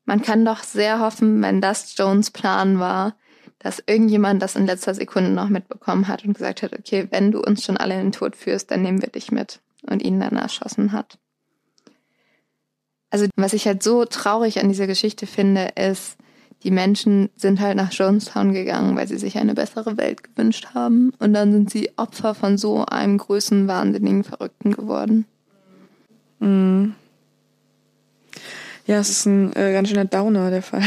man kann doch sehr hoffen, wenn das Jones Plan war, dass irgendjemand das in letzter Sekunde noch mitbekommen hat und gesagt hat, okay, wenn du uns schon alle in den Tod führst, dann nehmen wir dich mit und ihn dann erschossen hat. Also was ich halt so traurig an dieser Geschichte finde, ist, die Menschen sind halt nach Jonestown gegangen, weil sie sich eine bessere Welt gewünscht haben. Und dann sind sie Opfer von so einem größten, wahnsinnigen Verrückten geworden. Mhm. Ja, es ist ein äh, ganz schöner Downer, der Fall.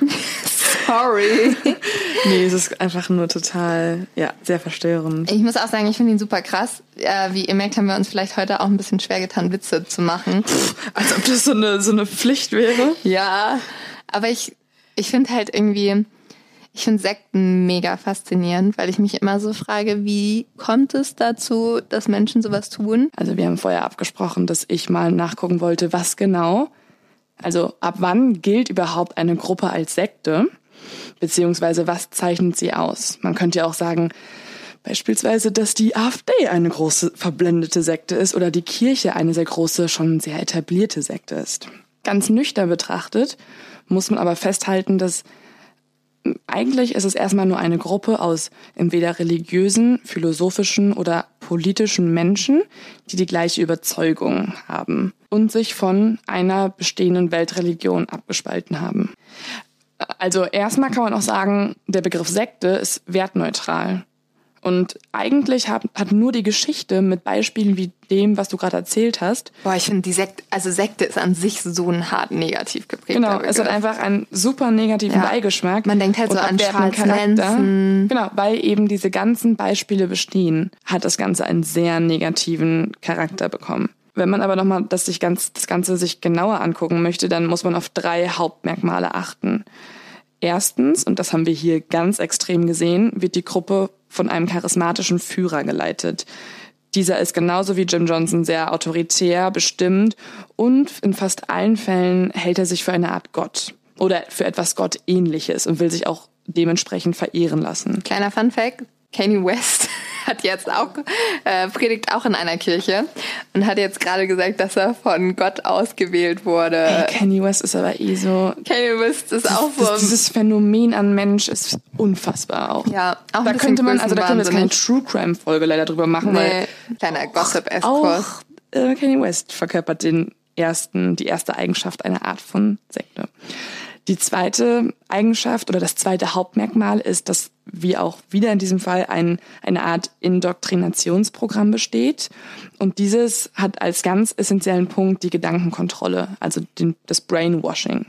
Sorry. nee, es ist einfach nur total, ja, sehr verstörend. Ich muss auch sagen, ich finde ihn super krass. Äh, wie ihr merkt, haben wir uns vielleicht heute auch ein bisschen schwer getan, Witze zu machen. Als ob das so eine, so eine Pflicht wäre. Ja, aber ich, ich finde halt irgendwie, ich finde Sekten mega faszinierend, weil ich mich immer so frage, wie kommt es dazu, dass Menschen sowas tun? Also wir haben vorher abgesprochen, dass ich mal nachgucken wollte, was genau. Also ab wann gilt überhaupt eine Gruppe als Sekte? Beziehungsweise was zeichnet sie aus? Man könnte ja auch sagen, beispielsweise, dass die AfD eine große verblendete Sekte ist oder die Kirche eine sehr große, schon sehr etablierte Sekte ist. Ganz nüchtern betrachtet muss man aber festhalten, dass eigentlich ist es erstmal nur eine Gruppe aus entweder religiösen, philosophischen oder politischen Menschen, die die gleiche Überzeugung haben und sich von einer bestehenden Weltreligion abgespalten haben. Also erstmal kann man auch sagen, der Begriff Sekte ist wertneutral. Und eigentlich hat, hat nur die Geschichte mit Beispielen wie dem, was du gerade erzählt hast. Boah, ich finde die Sekte, also Sekte ist an sich so ein hart negativ geprägt. Genau, es hat einfach einen super negativen ja. Beigeschmack. Man denkt halt so an Charles Manson. Genau, weil eben diese ganzen Beispiele bestehen, hat das Ganze einen sehr negativen Charakter bekommen. Wenn man aber nochmal das, sich ganz, das Ganze sich genauer angucken möchte, dann muss man auf drei Hauptmerkmale achten. Erstens, und das haben wir hier ganz extrem gesehen, wird die Gruppe von einem charismatischen Führer geleitet. Dieser ist genauso wie Jim Johnson sehr autoritär, bestimmt und in fast allen Fällen hält er sich für eine Art Gott oder für etwas Gottähnliches und will sich auch dementsprechend verehren lassen. Kleiner Fun Fact, Kanye West hat jetzt auch, äh, predigt auch in einer Kirche und hat jetzt gerade gesagt, dass er von Gott ausgewählt wurde. Hey, Kanye West ist aber eh so. Kanye West ist auch so. Das, dieses Phänomen an Mensch ist unfassbar auch. Ja, auch Da könnte man, also da können wir jetzt keine True Crime Folge leider drüber machen, nee, weil. Kleiner gossip Auch äh, Kanye West verkörpert den ersten, die erste Eigenschaft einer Art von Sekte. Die zweite Eigenschaft oder das zweite Hauptmerkmal ist, dass wie auch wieder in diesem Fall ein, eine Art Indoktrinationsprogramm besteht. Und dieses hat als ganz essentiellen Punkt die Gedankenkontrolle, also den, das Brainwashing.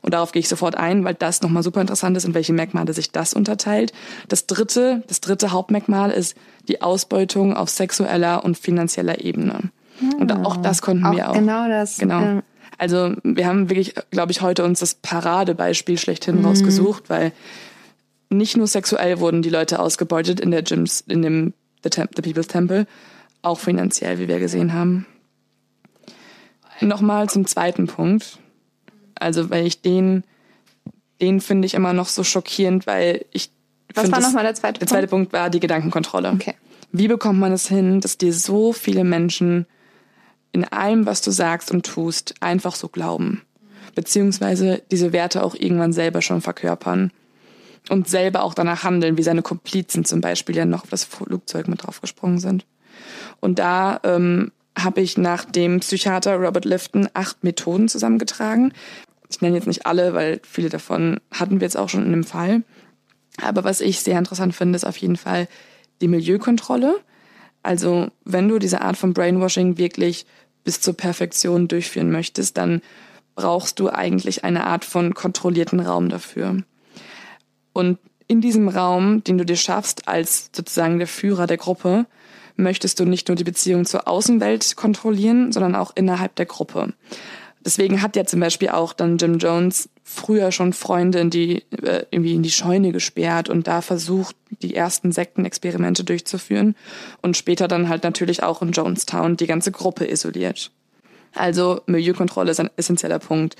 Und darauf gehe ich sofort ein, weil das nochmal super interessant ist, in welche Merkmale sich das unterteilt. Das dritte, das dritte Hauptmerkmal ist die Ausbeutung auf sexueller und finanzieller Ebene. Und auch das konnten auch wir auch. Genau das. Genau. Ja. Also wir haben wirklich, glaube ich, heute uns das Paradebeispiel schlechthin mhm. rausgesucht, weil nicht nur sexuell wurden die Leute ausgebeutet in der Gyms, in dem The, Tem The People's Temple, auch finanziell, wie wir gesehen haben. Nochmal zum zweiten Punkt. Also, weil ich den, den finde ich immer noch so schockierend, weil ich. Was war nochmal der zweite Punkt? Der zweite Punkt war die Gedankenkontrolle. Okay. Wie bekommt man es hin, dass dir so viele Menschen in allem, was du sagst und tust, einfach so glauben. Beziehungsweise diese Werte auch irgendwann selber schon verkörpern. Und selber auch danach handeln, wie seine Komplizen zum Beispiel ja noch auf das Flugzeug mit draufgesprungen sind. Und da ähm, habe ich nach dem Psychiater Robert Lifton acht Methoden zusammengetragen. Ich nenne jetzt nicht alle, weil viele davon hatten wir jetzt auch schon in dem Fall. Aber was ich sehr interessant finde, ist auf jeden Fall die Milieukontrolle. Also wenn du diese Art von Brainwashing wirklich bis zur Perfektion durchführen möchtest, dann brauchst du eigentlich eine Art von kontrollierten Raum dafür. Und in diesem Raum, den du dir schaffst als sozusagen der Führer der Gruppe, möchtest du nicht nur die Beziehung zur Außenwelt kontrollieren, sondern auch innerhalb der Gruppe. Deswegen hat ja zum Beispiel auch dann Jim Jones früher schon Freunde in die, äh, irgendwie in die Scheune gesperrt und da versucht, die ersten Sektenexperimente durchzuführen und später dann halt natürlich auch in Jonestown die ganze Gruppe isoliert. Also Milieukontrolle ist ein essentieller Punkt.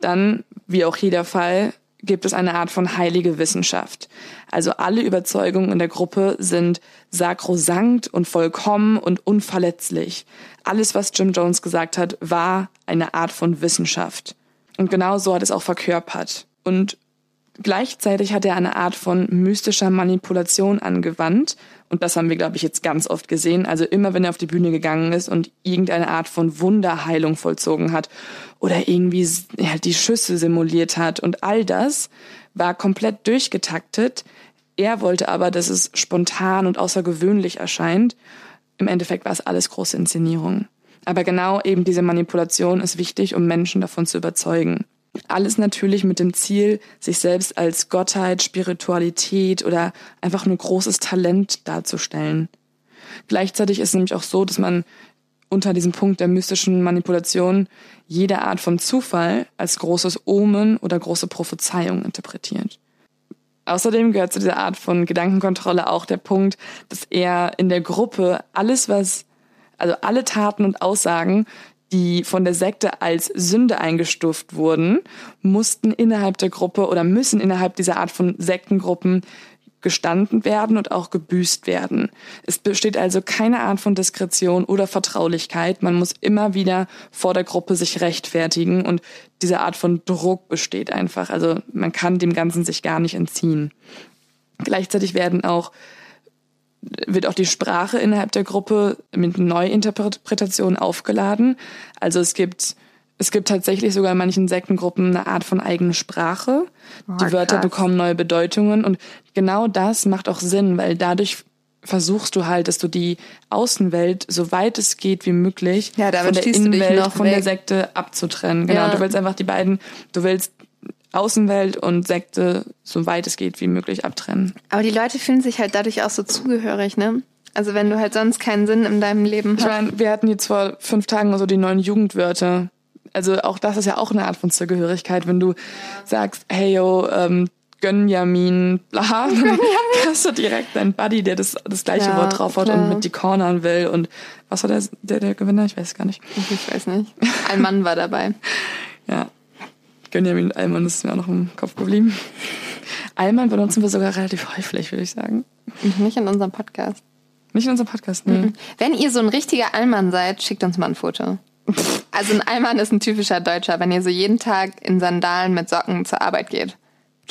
Dann, wie auch jeder Fall, gibt es eine Art von heilige Wissenschaft. Also alle Überzeugungen in der Gruppe sind sakrosankt und vollkommen und unverletzlich. Alles, was Jim Jones gesagt hat, war eine Art von Wissenschaft. Und genau so hat es auch verkörpert. Und gleichzeitig hat er eine Art von mystischer Manipulation angewandt. Und das haben wir, glaube ich, jetzt ganz oft gesehen. Also immer, wenn er auf die Bühne gegangen ist und irgendeine Art von Wunderheilung vollzogen hat oder irgendwie ja, die Schüsse simuliert hat und all das war komplett durchgetaktet. Er wollte aber, dass es spontan und außergewöhnlich erscheint. Im Endeffekt war es alles große Inszenierung. Aber genau eben diese Manipulation ist wichtig, um Menschen davon zu überzeugen. Alles natürlich mit dem Ziel, sich selbst als Gottheit, Spiritualität oder einfach nur großes Talent darzustellen. Gleichzeitig ist es nämlich auch so, dass man unter diesem Punkt der mystischen Manipulation jede Art von Zufall als großes Omen oder große Prophezeiung interpretiert. Außerdem gehört zu dieser Art von Gedankenkontrolle auch der Punkt, dass er in der Gruppe alles, was, also alle Taten und Aussagen die von der Sekte als Sünde eingestuft wurden, mussten innerhalb der Gruppe oder müssen innerhalb dieser Art von Sektengruppen gestanden werden und auch gebüßt werden. Es besteht also keine Art von Diskretion oder Vertraulichkeit. Man muss immer wieder vor der Gruppe sich rechtfertigen und diese Art von Druck besteht einfach. Also man kann dem Ganzen sich gar nicht entziehen. Gleichzeitig werden auch wird auch die Sprache innerhalb der Gruppe mit Neuinterpretationen aufgeladen. Also es gibt es gibt tatsächlich sogar in manchen Sektengruppen eine Art von eigene Sprache. Oh, die Wörter krass. bekommen neue Bedeutungen und genau das macht auch Sinn, weil dadurch versuchst du halt, dass du die Außenwelt so weit es geht wie möglich ja, von der Innenwelt von weg. der Sekte abzutrennen. Genau, ja. du willst einfach die beiden, du willst Außenwelt und Sekte so weit es geht wie möglich abtrennen. Aber die Leute fühlen sich halt dadurch auch so zugehörig, ne? Also wenn du halt sonst keinen Sinn in deinem Leben hast. Ich meine, wir hatten jetzt vor fünf Tagen so die neuen Jugendwörter. Also auch das ist ja auch eine Art von Zugehörigkeit, wenn du sagst, hey yo, ähm, Gönjamin, bla, dann hast du direkt deinen Buddy, der das, das gleiche ja, Wort drauf hat klar. und mit die cornern will. Und was war der, der, der Gewinner? Ich weiß gar nicht. Ich weiß nicht. Ein Mann war dabei. ja. Gönjamin Allmann ist mir auch noch im Kopf geblieben. Allmann benutzen wir sogar relativ häufig, würde ich sagen. Nicht in unserem Podcast. Nicht in unserem Podcast, ne? Wenn ihr so ein richtiger Allmann seid, schickt uns mal ein Foto. Also ein Allmann ist ein typischer Deutscher. Wenn ihr so jeden Tag in Sandalen mit Socken zur Arbeit geht,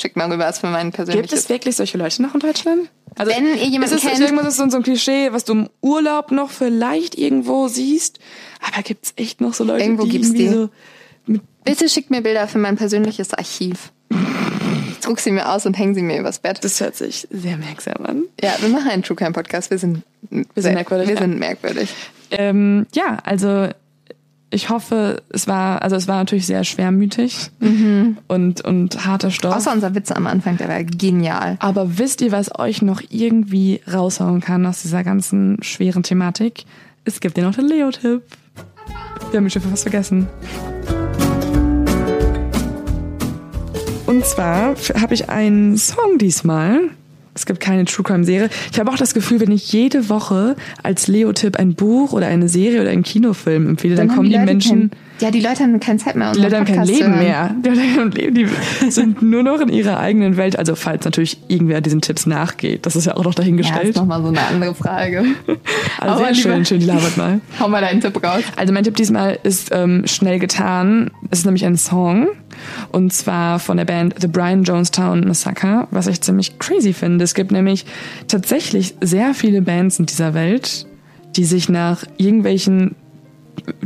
schickt mal rüber, was für meinen persönliches. Gibt es wirklich solche Leute noch in Deutschland? Also, Wenn ihr jemanden ist es, kennt. Irgendwas ist so ein Klischee, was du im Urlaub noch vielleicht irgendwo siehst. Aber gibt es echt noch so Leute, irgendwo die gibt's die. so Bitte schickt mir Bilder für mein persönliches Archiv. Ich druck sie mir aus und hänge sie mir übers Bett. Das hört sich sehr merksam an. Ja, wir machen einen True Crime Podcast. Wir sind, wir sind merkwürdig. Wir ja. sind merkwürdig. Ähm, ja, also ich hoffe, es war, also es war natürlich sehr schwermütig mhm. und, und harter Stoff. Außer unser Witz am Anfang, der war genial. Aber wisst ihr, was euch noch irgendwie raushauen kann aus dieser ganzen schweren Thematik? Es gibt ja noch den Leo-Tipp. Wir haben ihn schon fast vergessen. Und zwar habe ich einen Song diesmal. Es gibt keine True Crime Serie. Ich habe auch das Gefühl, wenn ich jede Woche als Leo-Tipp ein Buch oder eine Serie oder einen Kinofilm empfehle, dann, dann kommen die, die Menschen. Kein, ja, die Leute haben keine Zeit mehr. Die Leute haben kein Leben mehr. Die Leute haben Leben. Die sind nur noch in ihrer eigenen Welt. Also falls natürlich irgendwer diesen Tipps nachgeht. Das ist ja auch noch dahingestellt. Ja, das ist nochmal so eine andere Frage. Also sehr schön, schön, die labert mal. Hau mal deinen Tipp raus. Also mein Tipp diesmal ist ähm, schnell getan. Es ist nämlich ein Song. Und zwar von der Band The Brian Jonestown Massacre, was ich ziemlich crazy finde. Es gibt nämlich tatsächlich sehr viele Bands in dieser Welt, die sich nach irgendwelchen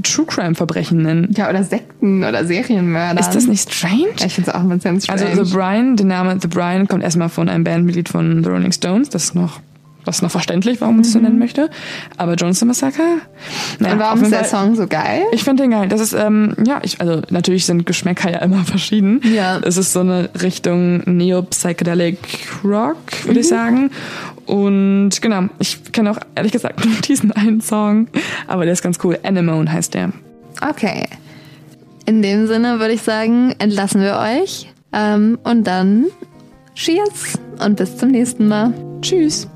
True Crime Verbrechen nennen. Ja, oder Sekten oder Serienmörder. Ist das nicht strange? ich finde es auch ganz strange. Also The Brian, der Name The Brian kommt erstmal von einem Bandmitglied von The Rolling Stones, das noch das ist noch verständlich, warum man es so nennen möchte. Aber Johnson Massacre. Naja, Und warum ist der Song so geil? Ich finde den geil. Das ist, ähm, ja, ich, also natürlich sind Geschmäcker ja immer verschieden. Ja. Es ist so eine Richtung Neo-Psychedelic Rock, würde mhm. ich sagen. Und genau, ich kenne auch ehrlich gesagt nur diesen einen Song, aber der ist ganz cool. Anemone heißt der. Okay. In dem Sinne würde ich sagen, entlassen wir euch. Ähm, und dann Cheers und bis zum nächsten Mal. Tschüss.